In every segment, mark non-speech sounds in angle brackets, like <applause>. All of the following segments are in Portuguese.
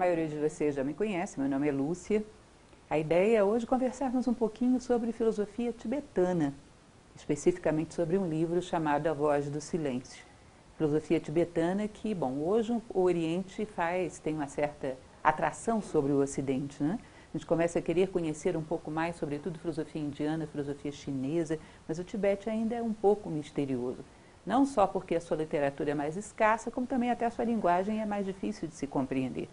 maioria de vocês já me conhece, meu nome é Lúcia. A ideia é hoje conversarmos um pouquinho sobre filosofia tibetana, especificamente sobre um livro chamado A Voz do Silêncio. Filosofia tibetana que, bom, hoje o Oriente faz, tem uma certa atração sobre o Ocidente, né? A gente começa a querer conhecer um pouco mais, sobretudo filosofia indiana, filosofia chinesa, mas o Tibete ainda é um pouco misterioso. Não só porque a sua literatura é mais escassa, como também até a sua linguagem é mais difícil de se compreender.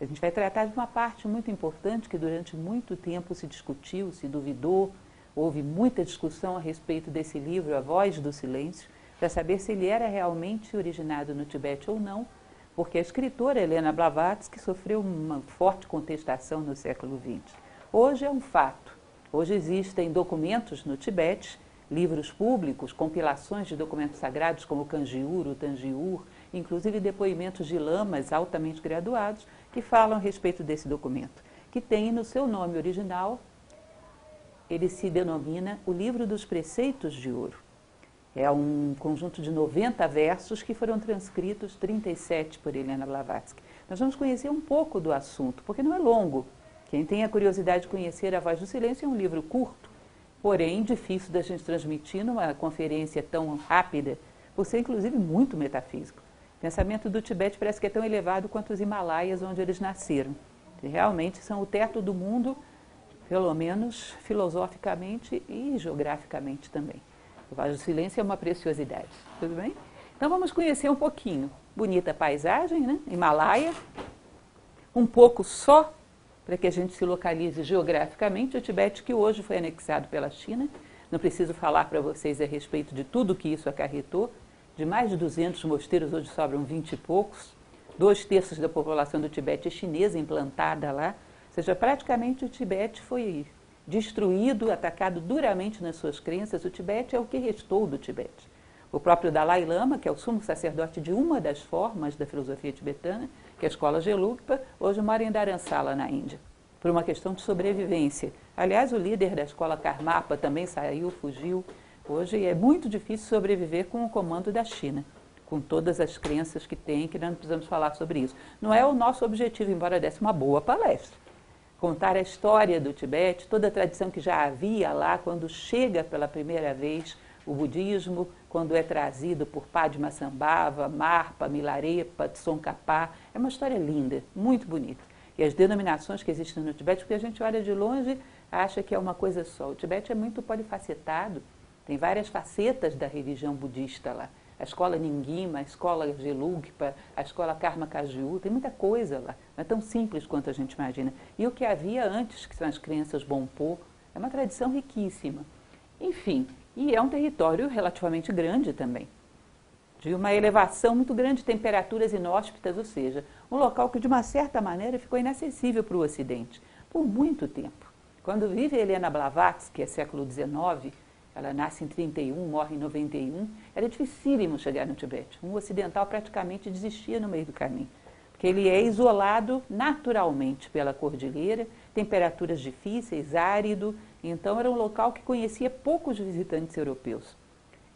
A gente vai tratar de uma parte muito importante que durante muito tempo se discutiu, se duvidou, houve muita discussão a respeito desse livro, A Voz do Silêncio, para saber se ele era realmente originado no Tibete ou não, porque a escritora Helena Blavatsky sofreu uma forte contestação no século XX. Hoje é um fato. Hoje existem documentos no Tibete, livros públicos, compilações de documentos sagrados como o Kanjiur, o Tanjiur, inclusive depoimentos de lamas altamente graduados que falam a respeito desse documento, que tem no seu nome original, ele se denomina o Livro dos Preceitos de Ouro. É um conjunto de 90 versos que foram transcritos, 37 por Helena Blavatsky. Nós vamos conhecer um pouco do assunto, porque não é longo. Quem tem a curiosidade de conhecer A Voz do Silêncio é um livro curto, porém difícil da gente transmitir numa conferência tão rápida, por ser inclusive muito metafísico. O pensamento do Tibete parece que é tão elevado quanto os Himalaias, onde eles nasceram. E realmente são o teto do mundo, pelo menos filosoficamente e geograficamente também. O Vale do Silêncio é uma preciosidade, tudo bem? Então vamos conhecer um pouquinho. Bonita paisagem, né? Himalaia. Um pouco só, para que a gente se localize geograficamente, o Tibete que hoje foi anexado pela China. Não preciso falar para vocês a respeito de tudo que isso acarretou. De mais de 200 mosteiros, hoje sobram 20 e poucos. Dois terços da população do Tibete é chinesa implantada lá. Ou seja, praticamente o Tibete foi destruído, atacado duramente nas suas crenças, o Tibete é o que restou do Tibete. O próprio Dalai Lama, que é o sumo sacerdote de uma das formas da filosofia tibetana, que é a escola Gelugpa, hoje mora em Dharamsala, na Índia, por uma questão de sobrevivência. Aliás, o líder da escola Karmapa também saiu, fugiu. Hoje é muito difícil sobreviver com o comando da China, com todas as crenças que tem, que nós não precisamos falar sobre isso. Não é o nosso objetivo, embora desse uma boa palestra contar a história do Tibete, toda a tradição que já havia lá quando chega pela primeira vez o budismo, quando é trazido por Padma Sambhava, Marpa, Milarepa, Tsongkhapa. É uma história linda, muito bonita. E as denominações que existem no Tibete, porque a gente olha de longe, acha que é uma coisa só. O Tibete é muito polifacetado, tem várias facetas da religião budista lá a escola Ninguima, a escola Gelugpa, a escola Karma Kaju, tem muita coisa lá. Não é tão simples quanto a gente imagina. E o que havia antes, que são as crenças Bonpo, é uma tradição riquíssima. Enfim, e é um território relativamente grande também. De uma elevação muito grande de temperaturas inóspitas, ou seja, um local que de uma certa maneira ficou inacessível para o Ocidente por muito tempo. Quando vive Helena Blavatsky, é século XIX, ela nasce em 31, morre em 91. Era dificílimo chegar no Tibete. Um ocidental praticamente desistia no meio do caminho, porque ele é isolado naturalmente pela cordilheira, temperaturas difíceis, árido, então era um local que conhecia poucos visitantes europeus.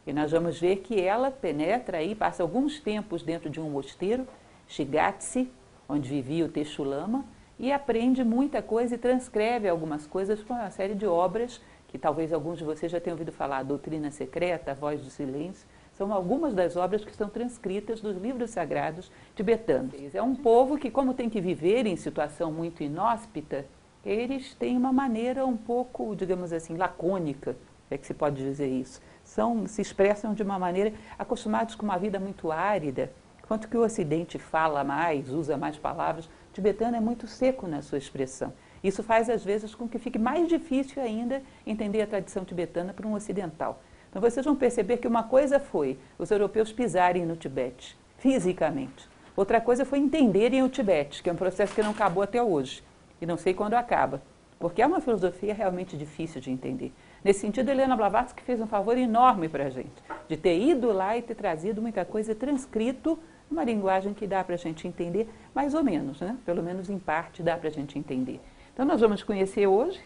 E nós vamos ver que ela penetra aí, passa alguns tempos dentro de um mosteiro, Shigatse, onde vivia o Techulama, e aprende muita coisa e transcreve algumas coisas com uma série de obras que talvez alguns de vocês já tenham ouvido falar, Doutrina Secreta, Voz do Silêncio, são algumas das obras que estão transcritas dos livros sagrados tibetanos. É um povo que, como tem que viver em situação muito inóspita, eles têm uma maneira um pouco, digamos assim, lacônica, é que se pode dizer isso. São, se expressam de uma maneira acostumados com uma vida muito árida, enquanto que o Ocidente fala mais, usa mais palavras, o tibetano é muito seco na sua expressão. Isso faz, às vezes, com que fique mais difícil ainda entender a tradição tibetana para um ocidental. Então, vocês vão perceber que uma coisa foi os europeus pisarem no Tibete, fisicamente. Outra coisa foi entenderem o Tibete, que é um processo que não acabou até hoje. E não sei quando acaba, porque é uma filosofia realmente difícil de entender. Nesse sentido, Helena Blavatsky fez um favor enorme para a gente, de ter ido lá e ter trazido muita coisa transcrito numa linguagem que dá para a gente entender, mais ou menos, né? pelo menos em parte dá para a gente entender. Então, nós vamos conhecer hoje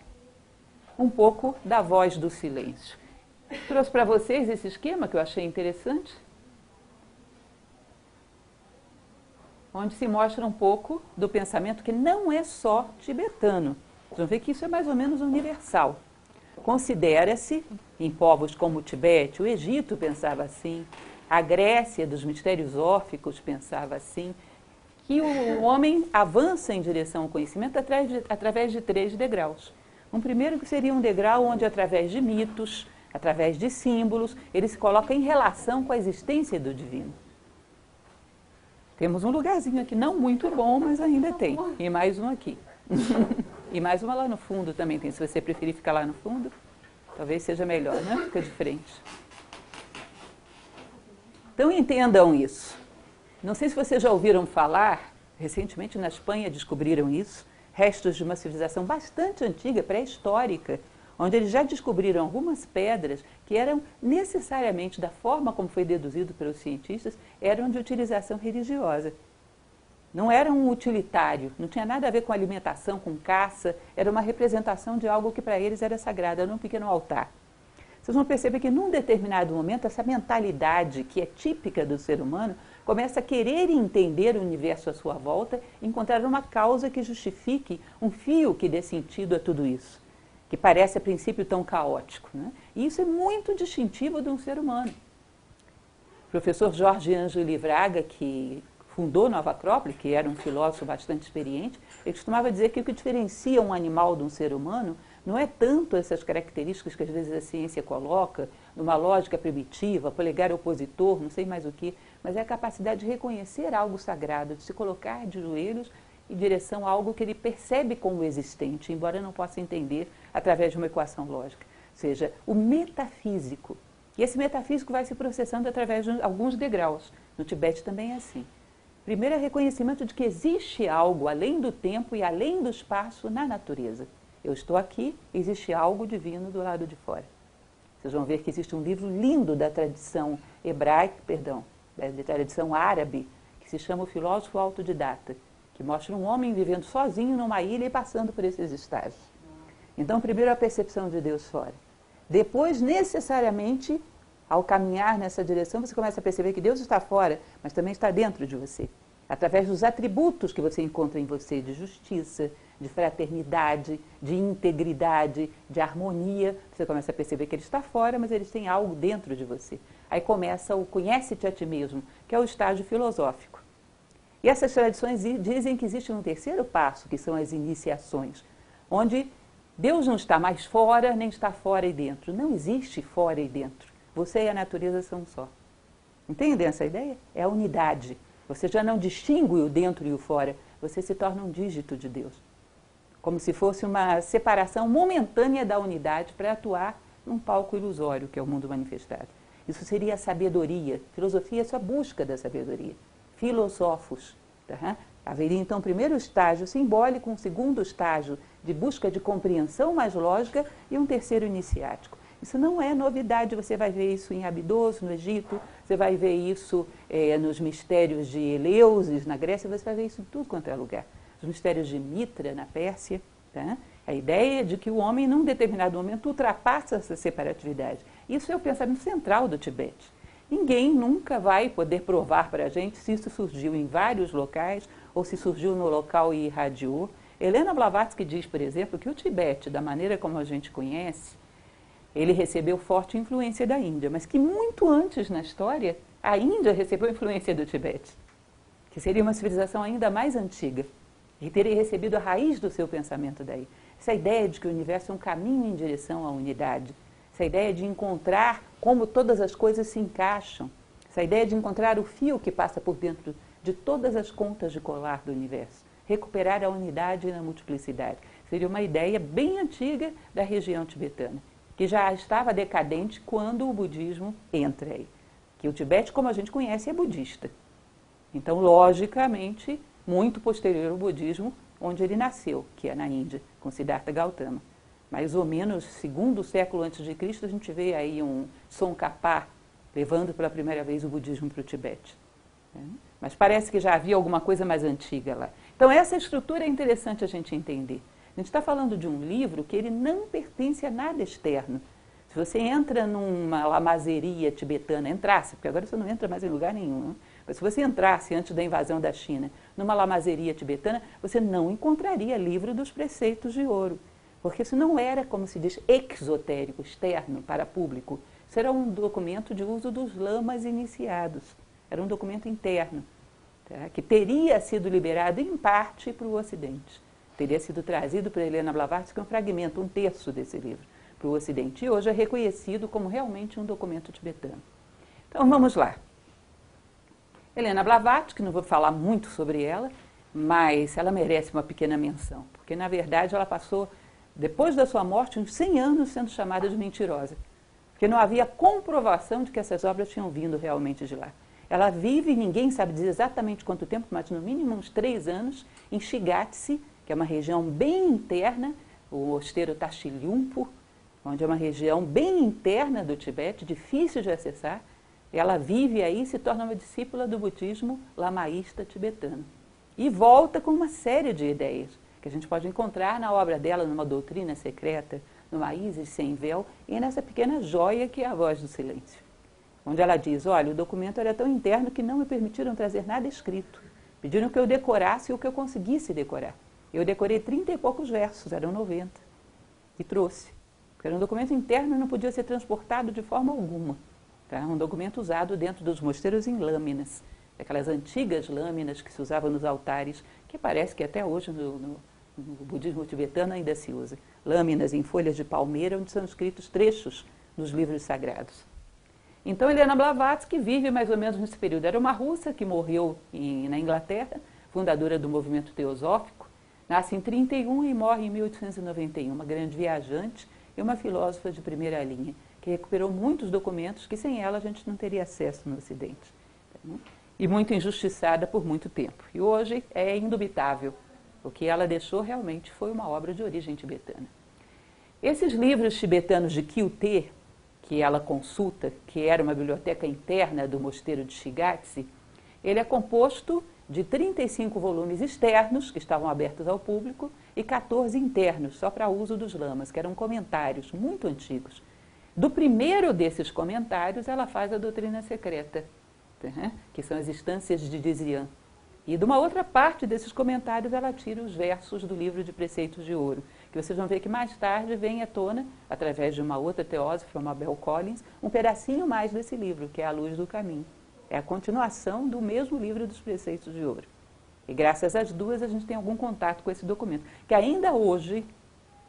um pouco da voz do silêncio. Trouxe para vocês esse esquema que eu achei interessante, onde se mostra um pouco do pensamento que não é só tibetano. Vocês vão ver que isso é mais ou menos universal. Considera-se, em povos como o Tibete, o Egito pensava assim, a Grécia dos mistérios órficos pensava assim, que o homem avança em direção ao conhecimento através de, através de três degraus. Um primeiro que seria um degrau onde, através de mitos, através de símbolos, ele se coloca em relação com a existência do divino. Temos um lugarzinho aqui, não muito bom, mas ainda tem. E mais um aqui. <laughs> e mais uma lá no fundo também tem. Se você preferir ficar lá no fundo, talvez seja melhor, né? Fica de frente. Então entendam isso. Não sei se vocês já ouviram falar, recentemente na Espanha descobriram isso, restos de uma civilização bastante antiga, pré-histórica, onde eles já descobriram algumas pedras que eram necessariamente, da forma como foi deduzido pelos cientistas, eram de utilização religiosa. Não era um utilitário, não tinha nada a ver com alimentação, com caça, era uma representação de algo que para eles era sagrado, era um pequeno altar. Vocês vão perceber que num determinado momento essa mentalidade que é típica do ser humano começa a querer entender o universo à sua volta, encontrar uma causa que justifique um fio que dê sentido a tudo isso que parece a princípio tão caótico. Né? E isso é muito distintivo de um ser humano. O professor Jorge Ângelo Livraga, que fundou Nova Acrópole, que era um filósofo bastante experiente, ele costumava dizer que o que diferencia um animal de um ser humano não é tanto essas características que às vezes a ciência coloca, numa lógica primitiva, polegar opositor, não sei mais o que, mas é a capacidade de reconhecer algo sagrado, de se colocar de joelhos em direção a algo que ele percebe como existente, embora não possa entender através de uma equação lógica. Ou seja, o metafísico. E esse metafísico vai se processando através de alguns degraus. No Tibete também é assim. Primeiro é reconhecimento de que existe algo além do tempo e além do espaço na natureza. Eu estou aqui, existe algo divino do lado de fora. Vocês vão ver que existe um livro lindo da tradição hebraica, perdão, da tradição árabe, que se chama O Filósofo Autodidata, que mostra um homem vivendo sozinho numa ilha e passando por esses estágios. Então, primeiro a percepção de Deus fora. Depois, necessariamente, ao caminhar nessa direção, você começa a perceber que Deus está fora, mas também está dentro de você. Através dos atributos que você encontra em você de justiça, de fraternidade, de integridade, de harmonia, você começa a perceber que ele está fora, mas ele tem algo dentro de você. Aí começa o conhece-te a ti mesmo, que é o estágio filosófico. E essas tradições dizem que existe um terceiro passo, que são as iniciações, onde Deus não está mais fora, nem está fora e dentro. Não existe fora e dentro. Você e a natureza são só. Entendem essa ideia? É a unidade. Você já não distingue o dentro e o fora. Você se torna um dígito de Deus. Como se fosse uma separação momentânea da unidade para atuar num palco ilusório, que é o mundo manifestado. Isso seria a sabedoria. Filosofia é só busca da sabedoria. Filosófos. Tá? Haveria então um primeiro estágio simbólico, um segundo estágio de busca de compreensão mais lógica e um terceiro iniciático. Isso não é novidade, você vai ver isso em Abidoso, no Egito, você vai ver isso é, nos mistérios de Eleusis, na Grécia, você vai ver isso em tudo quanto é lugar. Os mistérios de Mitra, na Pérsia. Tá? A ideia de que o homem, num determinado momento, ultrapassa essa separatividade. Isso é o pensamento central do Tibete. Ninguém nunca vai poder provar para a gente se isso surgiu em vários locais ou se surgiu no local e irradiou. Helena Blavatsky diz, por exemplo, que o Tibete, da maneira como a gente conhece, ele recebeu forte influência da Índia, mas que muito antes na história, a Índia recebeu influência do Tibete, que seria uma civilização ainda mais antiga e teria recebido a raiz do seu pensamento daí. Essa ideia de que o universo é um caminho em direção à unidade, essa ideia de encontrar como todas as coisas se encaixam, essa ideia de encontrar o fio que passa por dentro de todas as contas de colar do universo, recuperar a unidade na multiplicidade. Seria uma ideia bem antiga da região tibetana, que já estava decadente quando o budismo entra aí. Que o Tibete, como a gente conhece, é budista. Então, logicamente, muito posterior ao budismo, onde ele nasceu, que é na Índia, com Siddhartha Gautama. Mais ou menos segundo século antes de Cristo, a gente vê aí um Tsongkhapa levando pela primeira vez o budismo para o Tibete. Né? Mas parece que já havia alguma coisa mais antiga lá. Então, essa estrutura é interessante a gente entender. A gente está falando de um livro que ele não pertence a nada externo. Se você entra numa lamazeria tibetana, entrasse, porque agora você não entra mais em lugar nenhum, né? mas se você entrasse antes da invasão da China numa lamazeria tibetana, você não encontraria livro dos preceitos de ouro. Porque isso não era, como se diz, exotérico, externo, para público. Isso era um documento de uso dos lamas iniciados. Era um documento interno, tá? que teria sido liberado em parte para o Ocidente. Teria sido trazido para Helena Blavatsky um fragmento, um terço desse livro, para o Ocidente. E hoje é reconhecido como realmente um documento tibetano. Então vamos lá. Helena Blavatsky, não vou falar muito sobre ela, mas ela merece uma pequena menção, porque na verdade ela passou, depois da sua morte, uns 100 anos sendo chamada de mentirosa, porque não havia comprovação de que essas obras tinham vindo realmente de lá. Ela vive, ninguém sabe dizer exatamente quanto tempo, mas no mínimo uns três anos, em Shigatse, que é uma região bem interna, o mosteiro Tashilhumpo, onde é uma região bem interna do Tibete, difícil de acessar, ela vive aí e se torna uma discípula do budismo lamaísta tibetano. E volta com uma série de ideias que a gente pode encontrar na obra dela, numa doutrina secreta, numa Isis sem véu e nessa pequena joia que é a voz do silêncio. Onde ela diz, olha, o documento era tão interno que não me permitiram trazer nada escrito. Pediram que eu decorasse o que eu conseguisse decorar. Eu decorei trinta e poucos versos, eram 90, e trouxe. Porque era um documento interno e não podia ser transportado de forma alguma. Tá? Um documento usado dentro dos mosteiros em lâminas, aquelas antigas lâminas que se usavam nos altares, que parece que até hoje no, no, no budismo tibetano ainda se usa. Lâminas em folhas de palmeira, onde são escritos trechos dos livros sagrados. Então, Helena Blavatsky vive mais ou menos nesse período. Era uma russa que morreu em, na Inglaterra, fundadora do movimento teosófico. Nasce em 31 e morre em 1891. Uma grande viajante e uma filósofa de primeira linha que recuperou muitos documentos que sem ela a gente não teria acesso no Ocidente. E muito injustiçada por muito tempo. E hoje é indubitável. O que ela deixou realmente foi uma obra de origem tibetana. Esses livros tibetanos de Kyuté, que ela consulta, que era uma biblioteca interna do mosteiro de Shigatse, ele é composto de 35 volumes externos, que estavam abertos ao público, e 14 internos, só para uso dos lamas, que eram comentários muito antigos, do primeiro desses comentários, ela faz a doutrina secreta, né? que são as instâncias de Dizian. E de uma outra parte desses comentários, ela tira os versos do livro de Preceitos de Ouro, que vocês vão ver que mais tarde vem à tona, através de uma outra teósofa, Mabel Collins, um pedacinho mais desse livro, que é A Luz do Caminho. É a continuação do mesmo livro dos Preceitos de Ouro. E graças às duas a gente tem algum contato com esse documento, que ainda hoje,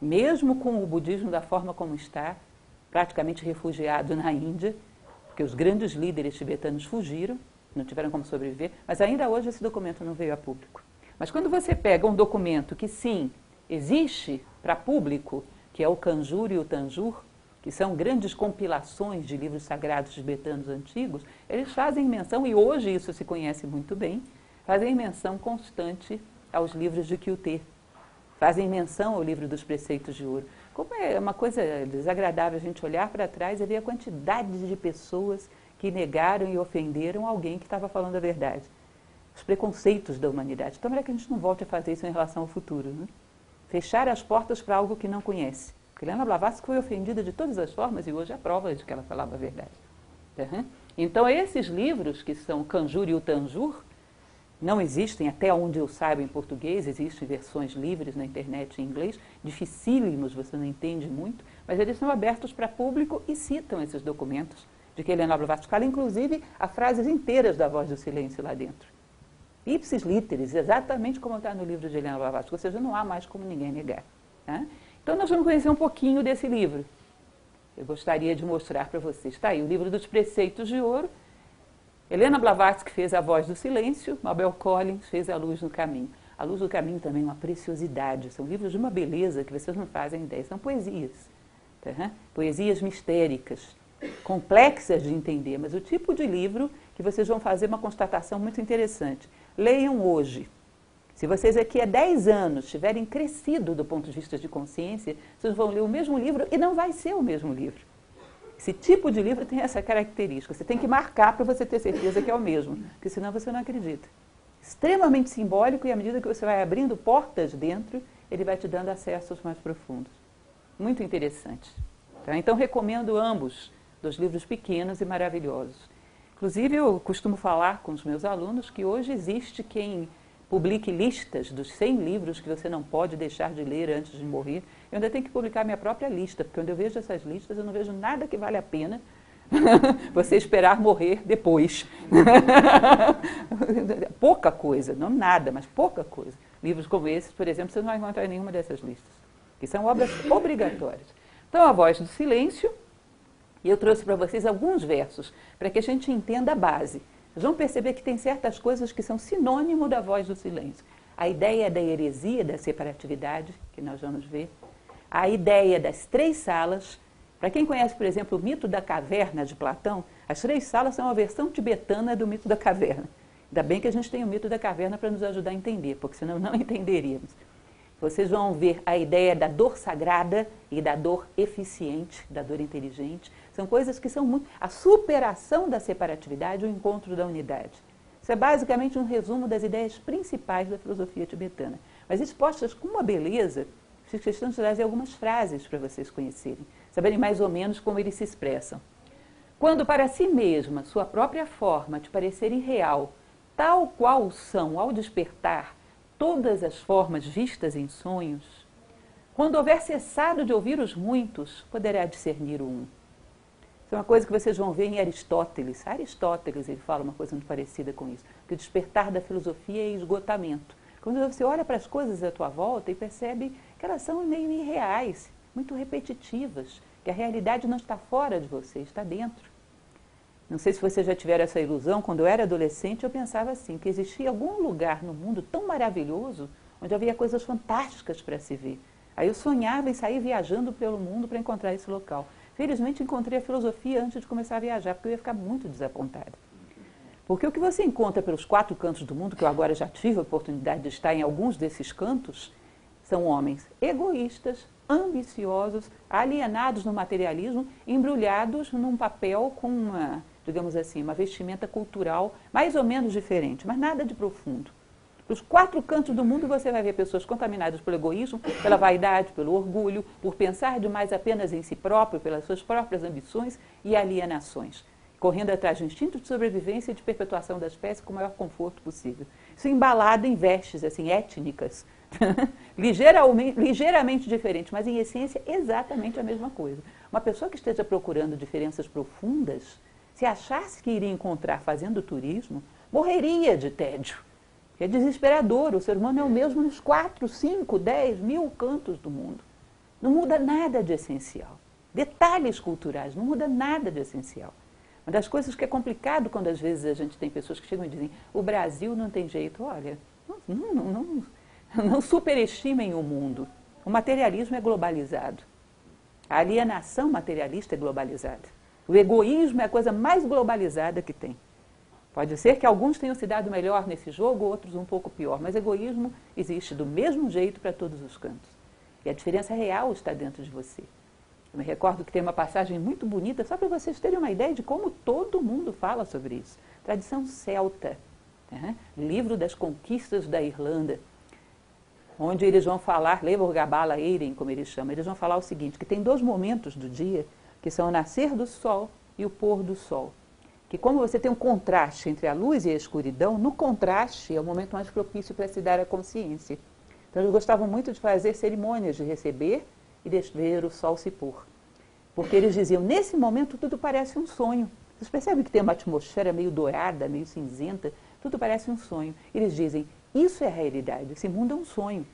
mesmo com o budismo da forma como está, praticamente refugiado na Índia, porque os grandes líderes tibetanos fugiram, não tiveram como sobreviver, mas ainda hoje esse documento não veio a público. Mas quando você pega um documento que sim existe para público, que é o Kanjur e o Tanjur, que são grandes compilações de livros sagrados tibetanos antigos, eles fazem menção, e hoje isso se conhece muito bem, fazem menção constante aos livros de Kyuté, fazem menção ao livro dos preceitos de ouro. Como é uma coisa desagradável a gente olhar para trás e ver a quantidade de pessoas que negaram e ofenderam alguém que estava falando a verdade. Os preconceitos da humanidade. Então, é que a gente não volte a fazer isso em relação ao futuro. Né? Fechar as portas para algo que não conhece. Porque Helena Blavatsky foi ofendida de todas as formas e hoje é prova de que ela falava a verdade. Uhum. Então, esses livros, que são Kanjur e o Tanjur, não existem, até onde eu saiba, em português, existem versões livres na internet em inglês, dificílimos, você não entende muito, mas eles são abertos para público e citam esses documentos de que Helena Blavatsky fala, inclusive, há frases inteiras da Voz do Silêncio lá dentro. Ipsis literis, exatamente como está no livro de Helena Blavatsky, ou seja, não há mais como ninguém negar. Né? Então, nós vamos conhecer um pouquinho desse livro. Eu gostaria de mostrar para vocês. Está aí, o livro dos preceitos de ouro, Helena Blavatsky fez A Voz do Silêncio, Mabel Collins fez A Luz no Caminho. A Luz do Caminho também é uma preciosidade, são livros de uma beleza que vocês não fazem ideia, são poesias. Tá? Poesias mistéricas, complexas de entender, mas o tipo de livro que vocês vão fazer uma constatação muito interessante. Leiam hoje. Se vocês aqui há 10 anos tiverem crescido do ponto de vista de consciência, vocês vão ler o mesmo livro e não vai ser o mesmo livro. Esse tipo de livro tem essa característica. Você tem que marcar para você ter certeza que é o mesmo, porque senão você não acredita. Extremamente simbólico e à medida que você vai abrindo portas dentro, ele vai te dando acessos mais profundos. Muito interessante. Tá? Então, recomendo ambos, dos livros pequenos e maravilhosos. Inclusive, eu costumo falar com os meus alunos que hoje existe quem publique listas dos 100 livros que você não pode deixar de ler antes de morrer. Eu ainda tenho que publicar minha própria lista, porque quando eu vejo essas listas, eu não vejo nada que vale a pena <laughs> você esperar morrer depois. <laughs> pouca coisa, não nada, mas pouca coisa. Livros como esses, por exemplo, você não vai encontrar em nenhuma dessas listas, que são obras obrigatórias. Então, A Voz do Silêncio, e eu trouxe para vocês alguns versos, para que a gente entenda a base. Vocês vão perceber que tem certas coisas que são sinônimo da voz do silêncio. A ideia da heresia, da separatividade, que nós vamos ver. A ideia das três salas. Para quem conhece, por exemplo, o mito da caverna de Platão, as três salas são uma versão tibetana do mito da caverna. Ainda bem que a gente tem o mito da caverna para nos ajudar a entender, porque senão não <laughs> entenderíamos. Vocês vão ver a ideia da dor sagrada e da dor eficiente, da dor inteligente. São coisas que são muito. A superação da separatividade, o encontro da unidade. Isso é basicamente um resumo das ideias principais da filosofia tibetana. Mas expostas com uma beleza, fiz questão de trazer algumas frases para vocês conhecerem, saberem mais ou menos como eles se expressam. Quando para si mesma, sua própria forma te parecer irreal, tal qual são ao despertar todas as formas vistas em sonhos, quando houver cessado de ouvir os muitos, poderá discernir o um. Isso é uma coisa que vocês vão ver em Aristóteles. Aristóteles ele fala uma coisa muito parecida com isso, que o despertar da filosofia é esgotamento. Quando você olha para as coisas à tua volta e percebe que elas são meio irreais, muito repetitivas, que a realidade não está fora de você, está dentro. Não sei se vocês já tiveram essa ilusão, quando eu era adolescente eu pensava assim, que existia algum lugar no mundo tão maravilhoso, onde havia coisas fantásticas para se ver. Aí eu sonhava em sair viajando pelo mundo para encontrar esse local. Felizmente encontrei a filosofia antes de começar a viajar, porque eu ia ficar muito desapontada. Porque o que você encontra pelos quatro cantos do mundo, que eu agora já tive a oportunidade de estar em alguns desses cantos, são homens egoístas, ambiciosos, alienados no materialismo, embrulhados num papel com uma, digamos assim, uma vestimenta cultural mais ou menos diferente, mas nada de profundo. Os quatro cantos do mundo você vai ver pessoas contaminadas pelo egoísmo, pela vaidade, pelo orgulho, por pensar demais apenas em si próprio, pelas suas próprias ambições e alienações, correndo atrás do instinto de sobrevivência e de perpetuação da espécie com o maior conforto possível. Isso embalado em vestes assim étnicas, <laughs> ligeiramente, ligeiramente diferentes, mas em essência exatamente a mesma coisa. Uma pessoa que esteja procurando diferenças profundas, se achasse que iria encontrar fazendo turismo, morreria de tédio é desesperador. O ser humano é o mesmo nos quatro, cinco, dez mil cantos do mundo. Não muda nada de essencial. Detalhes culturais, não muda nada de essencial. Uma das coisas que é complicado quando às vezes a gente tem pessoas que chegam e dizem o Brasil não tem jeito. Olha, não, não, não, não <laughs> superestimem o mundo. O materialismo é globalizado. A alienação materialista é globalizada. O egoísmo é a coisa mais globalizada que tem. Pode ser que alguns tenham se dado melhor nesse jogo, outros um pouco pior, mas egoísmo existe do mesmo jeito para todos os cantos. E a diferença real está dentro de você. Eu me recordo que tem uma passagem muito bonita, só para vocês terem uma ideia de como todo mundo fala sobre isso. Tradição celta, né? livro das conquistas da Irlanda, onde eles vão falar, Lebor Gabala Eiren, como eles chamam, eles vão falar o seguinte, que tem dois momentos do dia, que são o nascer do sol e o pôr do sol que como você tem um contraste entre a luz e a escuridão, no contraste é o momento mais propício para se dar a consciência. Então eles gostavam muito de fazer cerimônias de receber e de ver o sol se pôr. Porque eles diziam, nesse momento tudo parece um sonho. Vocês percebem que tem uma atmosfera meio dourada, meio cinzenta, tudo parece um sonho. Eles dizem, isso é a realidade, esse mundo é um sonho.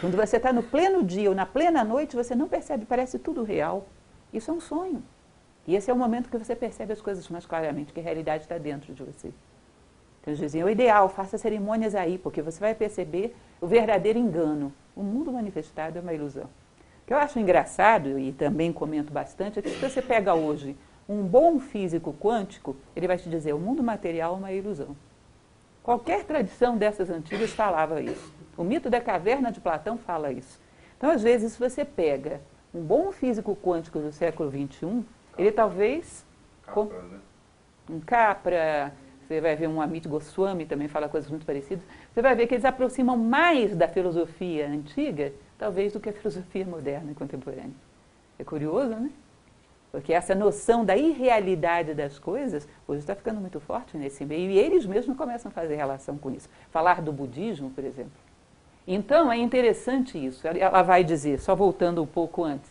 Quando você está no pleno dia ou na plena noite, você não percebe, parece tudo real. Isso é um sonho. E esse é o momento que você percebe as coisas mais claramente, que a realidade está dentro de você. Então eles diziam, o ideal, faça cerimônias aí, porque você vai perceber o verdadeiro engano. O mundo manifestado é uma ilusão. O que eu acho engraçado, e também comento bastante, é que se você pega hoje um bom físico quântico, ele vai te dizer, o mundo material é uma ilusão. Qualquer tradição dessas antigas falava isso. O mito da caverna de Platão fala isso. Então, às vezes, se você pega um bom físico quântico do século XXI, ele talvez. Capra, né? Um Capra, você vai ver um Amit Goswami também fala coisas muito parecidas, você vai ver que eles aproximam mais da filosofia antiga, talvez, do que a filosofia moderna e contemporânea. É curioso, né? Porque essa noção da irrealidade das coisas hoje está ficando muito forte nesse meio e eles mesmos começam a fazer relação com isso. Falar do budismo, por exemplo. Então é interessante isso. Ela vai dizer, só voltando um pouco antes,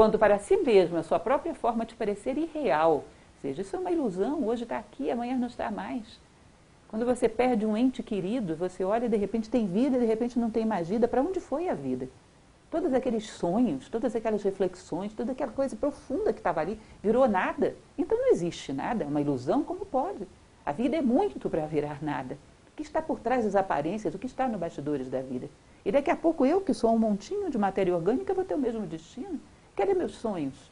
quando para si mesma a sua própria forma te parecer irreal, seja, isso é uma ilusão, hoje está aqui, amanhã não está mais. Quando você perde um ente querido, você olha e de repente tem vida, e de repente não tem mais vida. Para onde foi a vida? Todos aqueles sonhos, todas aquelas reflexões, toda aquela coisa profunda que estava ali, virou nada. Então não existe nada, é uma ilusão, como pode? A vida é muito para virar nada. O que está por trás das aparências, o que está nos bastidores da vida? E daqui a pouco eu, que sou um montinho de matéria orgânica, vou ter o mesmo destino. Cadê meus sonhos?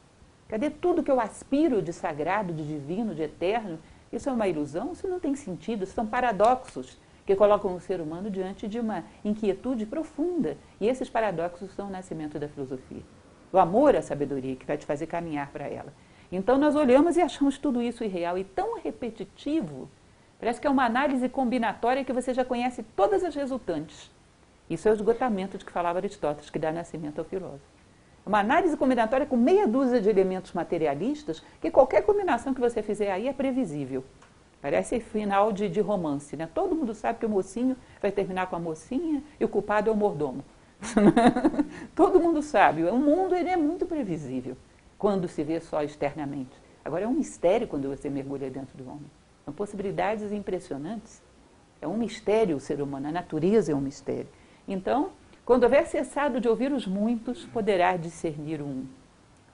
Cadê tudo que eu aspiro de sagrado, de divino, de eterno? Isso é uma ilusão? Isso não tem sentido, são paradoxos que colocam o ser humano diante de uma inquietude profunda. E esses paradoxos são o nascimento da filosofia. O amor à sabedoria que vai te fazer caminhar para ela. Então nós olhamos e achamos tudo isso irreal e tão repetitivo. Parece que é uma análise combinatória que você já conhece todas as resultantes. Isso é o esgotamento de que falava Aristóteles, que dá nascimento ao filósofo. Uma análise combinatória com meia dúzia de elementos materialistas, que qualquer combinação que você fizer aí é previsível. Parece final de, de romance, né? Todo mundo sabe que o mocinho vai terminar com a mocinha e o culpado é o mordomo. <laughs> Todo mundo sabe. O mundo ele é muito previsível quando se vê só externamente. Agora é um mistério quando você mergulha dentro do homem. São possibilidades impressionantes. É um mistério o ser humano, a natureza é um mistério. Então, quando houver cessado de ouvir os muitos, poderá discernir um.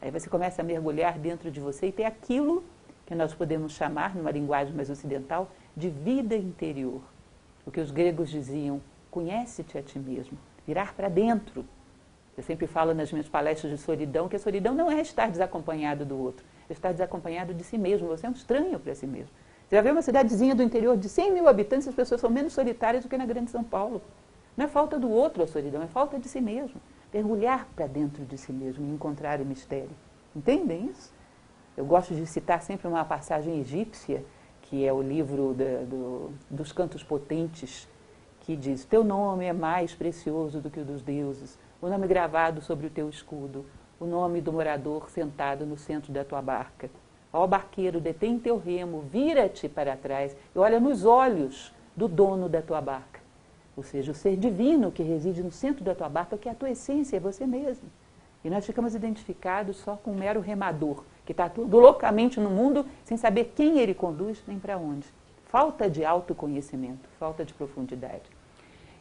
Aí você começa a mergulhar dentro de você e ter aquilo que nós podemos chamar, numa linguagem mais ocidental, de vida interior. O que os gregos diziam, conhece-te a ti mesmo, virar para dentro. Eu sempre falo nas minhas palestras de solidão que a solidão não é estar desacompanhado do outro, é estar desacompanhado de si mesmo. Você é um estranho para si mesmo. Você já vê uma cidadezinha do interior de 100 mil habitantes, as pessoas são menos solitárias do que na grande São Paulo. Não é falta do outro a solidão, é falta de si mesmo. Mergulhar para dentro de si mesmo e encontrar o mistério. Entendem isso? Eu gosto de citar sempre uma passagem egípcia, que é o livro da, do, dos cantos potentes, que diz: Teu nome é mais precioso do que o dos deuses, o nome gravado sobre o teu escudo, o nome do morador sentado no centro da tua barca. Ó barqueiro, detém teu remo, vira-te para trás e olha nos olhos do dono da tua barca ou seja, o ser divino que reside no centro da tua barca, que é a tua essência, é você mesmo. E nós ficamos identificados só com um mero remador, que está tudo loucamente no mundo sem saber quem ele conduz nem para onde. Falta de autoconhecimento, falta de profundidade.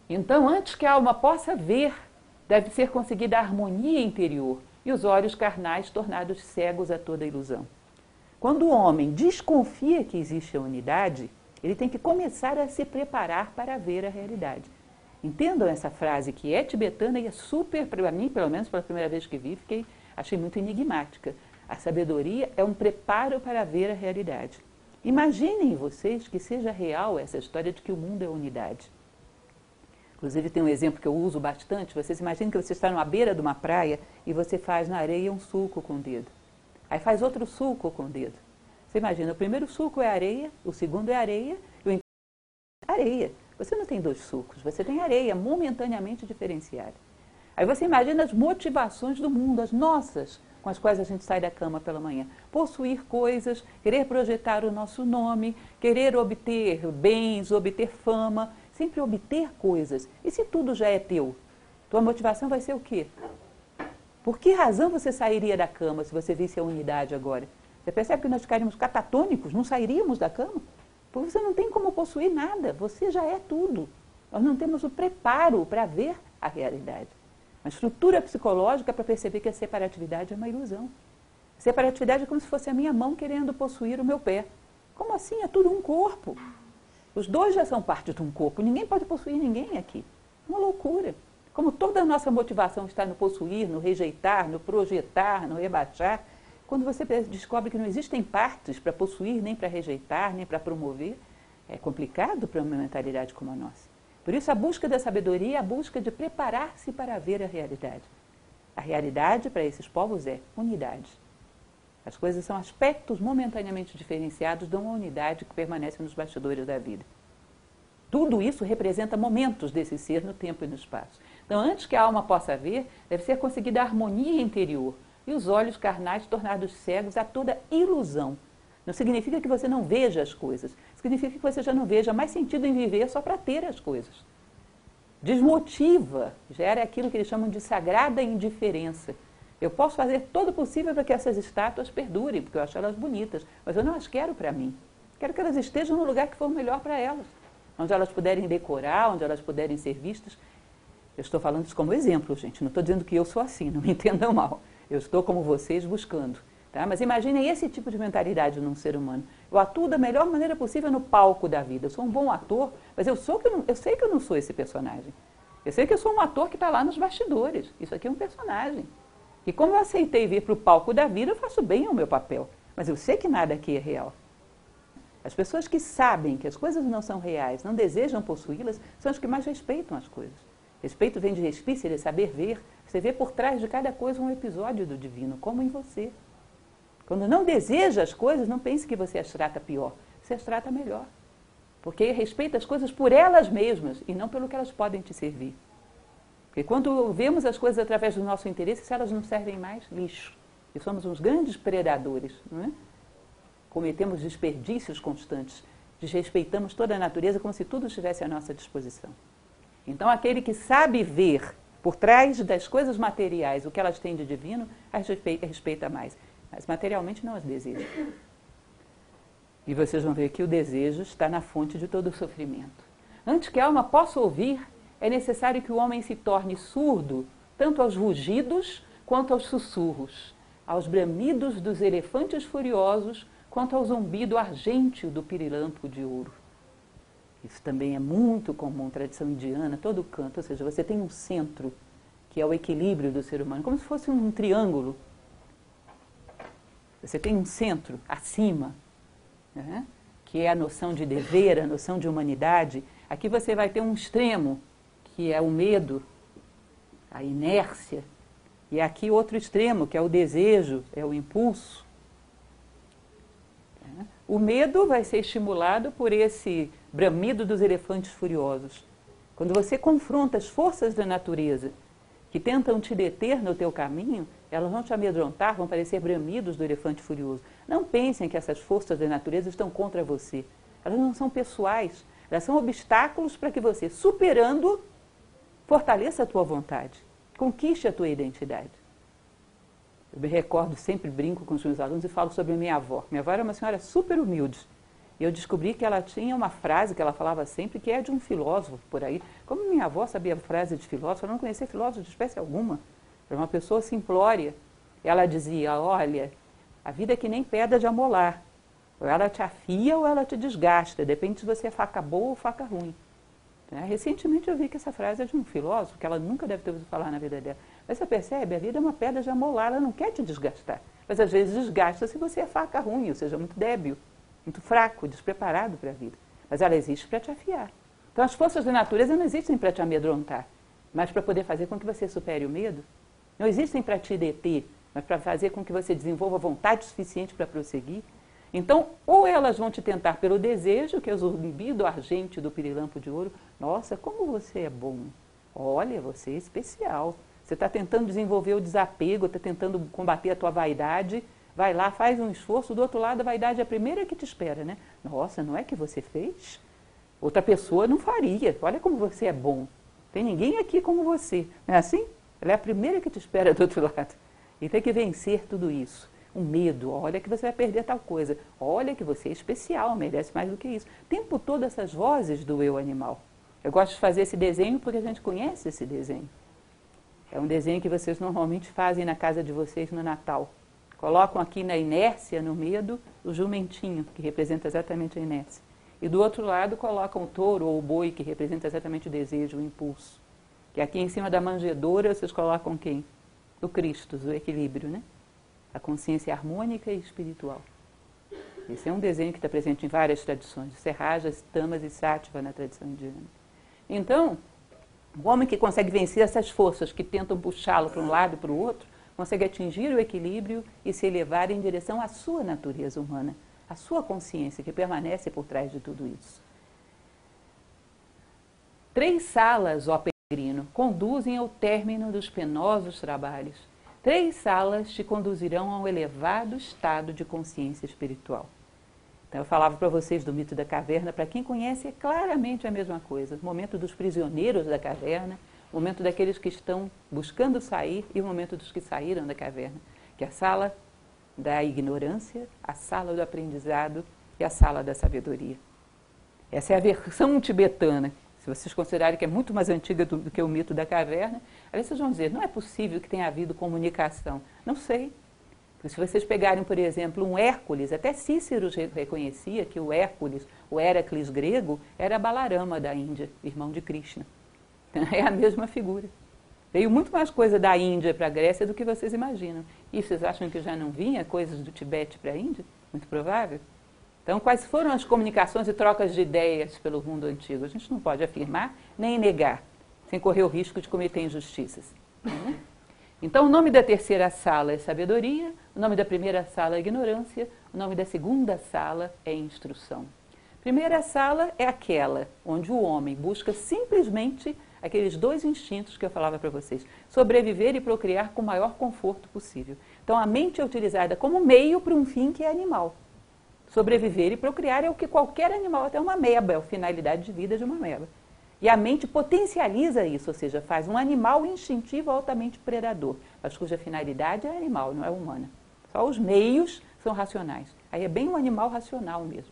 Então, antes que a alma possa ver, deve ser conseguida a harmonia interior e os olhos carnais tornados cegos a toda ilusão. Quando o homem desconfia que existe a unidade, ele tem que começar a se preparar para ver a realidade. Entendam essa frase que é tibetana e é super, para mim, pelo menos pela primeira vez que vi, fiquei, achei muito enigmática. A sabedoria é um preparo para ver a realidade. Imaginem vocês que seja real essa história de que o mundo é unidade. Inclusive tem um exemplo que eu uso bastante. Vocês imaginem que você está numa beira de uma praia e você faz na areia um sulco com o dedo. Aí faz outro sulco com o dedo. Você imagina, o primeiro suco é areia, o segundo é areia e o areia. Você não tem dois sucos, você tem areia momentaneamente diferenciada. Aí você imagina as motivações do mundo, as nossas, com as quais a gente sai da cama pela manhã. Possuir coisas, querer projetar o nosso nome, querer obter bens, obter fama, sempre obter coisas. E se tudo já é teu? Tua motivação vai ser o quê? Por que razão você sairia da cama se você visse a unidade agora? Você percebe que nós ficaríamos catatônicos, não sairíamos da cama? Porque você não tem como possuir nada, você já é tudo. Nós não temos o preparo para ver a realidade. Uma estrutura psicológica para perceber que a separatividade é uma ilusão. Separatividade é como se fosse a minha mão querendo possuir o meu pé. Como assim? É tudo um corpo. Os dois já são parte de um corpo. Ninguém pode possuir ninguém aqui. Uma loucura. Como toda a nossa motivação está no possuir, no rejeitar, no projetar, no rebaixar, quando você descobre que não existem partes para possuir, nem para rejeitar, nem para promover, é complicado para uma mentalidade como a nossa. Por isso, a busca da sabedoria é a busca de preparar-se para ver a realidade. A realidade para esses povos é unidade. As coisas são aspectos momentaneamente diferenciados de uma unidade que permanece nos bastidores da vida. Tudo isso representa momentos desse ser no tempo e no espaço. Então, antes que a alma possa ver, deve ser conseguida a harmonia interior e os olhos carnais tornados cegos a toda ilusão. Não significa que você não veja as coisas, significa que você já não veja mais sentido em viver só para ter as coisas. Desmotiva, gera aquilo que eles chamam de sagrada indiferença. Eu posso fazer todo o possível para que essas estátuas perdurem, porque eu acho elas bonitas, mas eu não as quero para mim. Quero que elas estejam no lugar que for melhor para elas, onde elas puderem decorar, onde elas puderem ser vistas. Eu estou falando isso como exemplo, gente. Não estou dizendo que eu sou assim, não me <laughs> entendam mal. Eu estou como vocês buscando. Tá? Mas imaginem esse tipo de mentalidade num ser humano. Eu atuo da melhor maneira possível no palco da vida. Eu sou um bom ator, mas eu, sou que eu, não, eu sei que eu não sou esse personagem. Eu sei que eu sou um ator que está lá nos bastidores. Isso aqui é um personagem. E como eu aceitei vir para o palco da vida, eu faço bem o meu papel. Mas eu sei que nada aqui é real. As pessoas que sabem que as coisas não são reais, não desejam possuí-las, são as que mais respeitam as coisas. Respeito vem de respícia, de saber ver. Você vê por trás de cada coisa um episódio do divino, como em você. Quando não deseja as coisas, não pense que você as trata pior. Você as trata melhor. Porque respeita as coisas por elas mesmas e não pelo que elas podem te servir. Porque quando vemos as coisas através do nosso interesse, se elas não servem mais, lixo. E somos uns grandes predadores. Não é? Cometemos desperdícios constantes. Desrespeitamos toda a natureza como se tudo estivesse à nossa disposição. Então, aquele que sabe ver por trás das coisas materiais o que elas têm de divino, as respeita mais mas materialmente não as deseja. E vocês vão ver que o desejo está na fonte de todo o sofrimento. Antes que a alma possa ouvir, é necessário que o homem se torne surdo tanto aos rugidos quanto aos sussurros, aos bramidos dos elefantes furiosos quanto ao zumbido argênteo do pirilampo de ouro. Isso também é muito comum, tradição indiana, todo canto, ou seja, você tem um centro, que é o equilíbrio do ser humano, como se fosse um triângulo você tem um centro acima, né? que é a noção de dever, a noção de humanidade. Aqui você vai ter um extremo, que é o medo, a inércia. E aqui outro extremo, que é o desejo, é o impulso. Né? O medo vai ser estimulado por esse bramido dos elefantes furiosos. Quando você confronta as forças da natureza que tentam te deter no teu caminho, elas vão te amedrontar, vão parecer bramidos do elefante furioso. Não pensem que essas forças da natureza estão contra você. Elas não são pessoais, elas são obstáculos para que você, superando, fortaleça a tua vontade, conquiste a tua identidade. Eu me recordo, sempre brinco com os meus alunos e falo sobre a minha avó. Minha avó era uma senhora super humilde. Eu descobri que ela tinha uma frase que ela falava sempre, que é de um filósofo por aí. Como minha avó sabia frase de filósofo, eu não conhecia filósofo de espécie alguma. Era uma pessoa simplória. Ela dizia, olha, a vida é que nem pedra de amolar. Ou ela te afia ou ela te desgasta. Depende se você é faca boa ou faca ruim. Né? Recentemente eu vi que essa frase é de um filósofo, que ela nunca deve ter ouvido falar na vida dela. Mas você percebe, a vida é uma pedra de amolar, ela não quer te desgastar. Mas às vezes desgasta se você é faca ruim, ou seja, muito débil muito fraco, despreparado para a vida. Mas ela existe para te afiar. Então as forças da natureza não existem para te amedrontar, mas para poder fazer com que você supere o medo. Não existem para te deter, mas para fazer com que você desenvolva vontade suficiente para prosseguir. Então, ou elas vão te tentar pelo desejo, que é o zumbido argente do pirilampo de ouro. Nossa, como você é bom. Olha, você é especial. Você está tentando desenvolver o desapego, está tentando combater a tua vaidade, Vai lá, faz um esforço, do outro lado a vaidade é a primeira que te espera, né? Nossa, não é que você fez? Outra pessoa não faria. Olha como você é bom. Tem ninguém aqui como você. Não é assim? Ela é a primeira que te espera do outro <laughs> lado. E tem que vencer tudo isso. O medo, olha que você vai perder tal coisa. Olha que você é especial, merece mais do que isso. O tempo todo essas vozes do eu animal. Eu gosto de fazer esse desenho porque a gente conhece esse desenho. É um desenho que vocês normalmente fazem na casa de vocês no Natal. Colocam aqui na inércia, no medo, o jumentinho, que representa exatamente a inércia. E do outro lado colocam o touro ou o boi, que representa exatamente o desejo, o impulso. E aqui em cima da manjedoura vocês colocam quem? O Cristo, o equilíbrio, né? A consciência harmônica e espiritual. Esse é um desenho que está presente em várias tradições, Serrajas, Tamas e Sátiva na tradição indiana. Então, o homem que consegue vencer essas forças que tentam puxá-lo para um lado e para o outro, consegue atingir o equilíbrio e se elevar em direção à sua natureza humana, à sua consciência que permanece por trás de tudo isso. Três salas, ó peregrino, conduzem ao término dos penosos trabalhos. Três salas te conduzirão a um elevado estado de consciência espiritual. Então, eu falava para vocês do mito da caverna, para quem conhece, é claramente a mesma coisa. O momento dos prisioneiros da caverna, o momento daqueles que estão buscando sair e o momento dos que saíram da caverna, que é a sala da ignorância, a sala do aprendizado e a sala da sabedoria. Essa é a versão tibetana. Se vocês considerarem que é muito mais antiga do, do que o mito da caverna, aí vocês vão dizer, não é possível que tenha havido comunicação. Não sei, se vocês pegarem, por exemplo, um Hércules, até Cícero reconhecia que o Hércules, o Heracles grego, era Balarama da Índia, irmão de Krishna. <laughs> É a mesma figura. Veio muito mais coisa da Índia para a Grécia do que vocês imaginam. E vocês acham que já não vinha coisas do Tibete para a Índia? Muito provável. Então, quais foram as comunicações e trocas de ideias pelo mundo antigo? A gente não pode afirmar nem negar, sem correr o risco de cometer injustiças. Né? Então, o nome da terceira sala é sabedoria, o nome da primeira sala é ignorância, o nome da segunda sala é instrução. Primeira sala é aquela onde o homem busca simplesmente aqueles dois instintos que eu falava para vocês: sobreviver e procriar com o maior conforto possível. Então, a mente é utilizada como meio para um fim que é animal. Sobreviver e procriar é o que qualquer animal, até uma meba, é a finalidade de vida de uma meba. E a mente potencializa isso, ou seja, faz um animal instintivo altamente predador, mas cuja finalidade é animal, não é humana. Só os meios são racionais. Aí é bem um animal racional mesmo.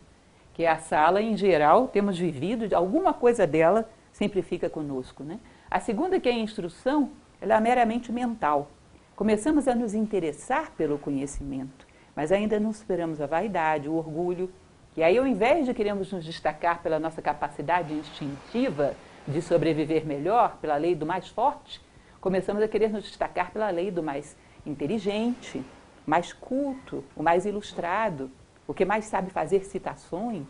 Que é a sala, em geral, temos vivido, alguma coisa dela sempre fica conosco. Né? A segunda, que é a instrução, ela é meramente mental. Começamos a nos interessar pelo conhecimento, mas ainda não superamos a vaidade, o orgulho e aí, ao invés de queremos nos destacar pela nossa capacidade instintiva de sobreviver melhor, pela lei do mais forte, começamos a querer nos destacar pela lei do mais inteligente, mais culto, o mais ilustrado, o que mais sabe fazer citações,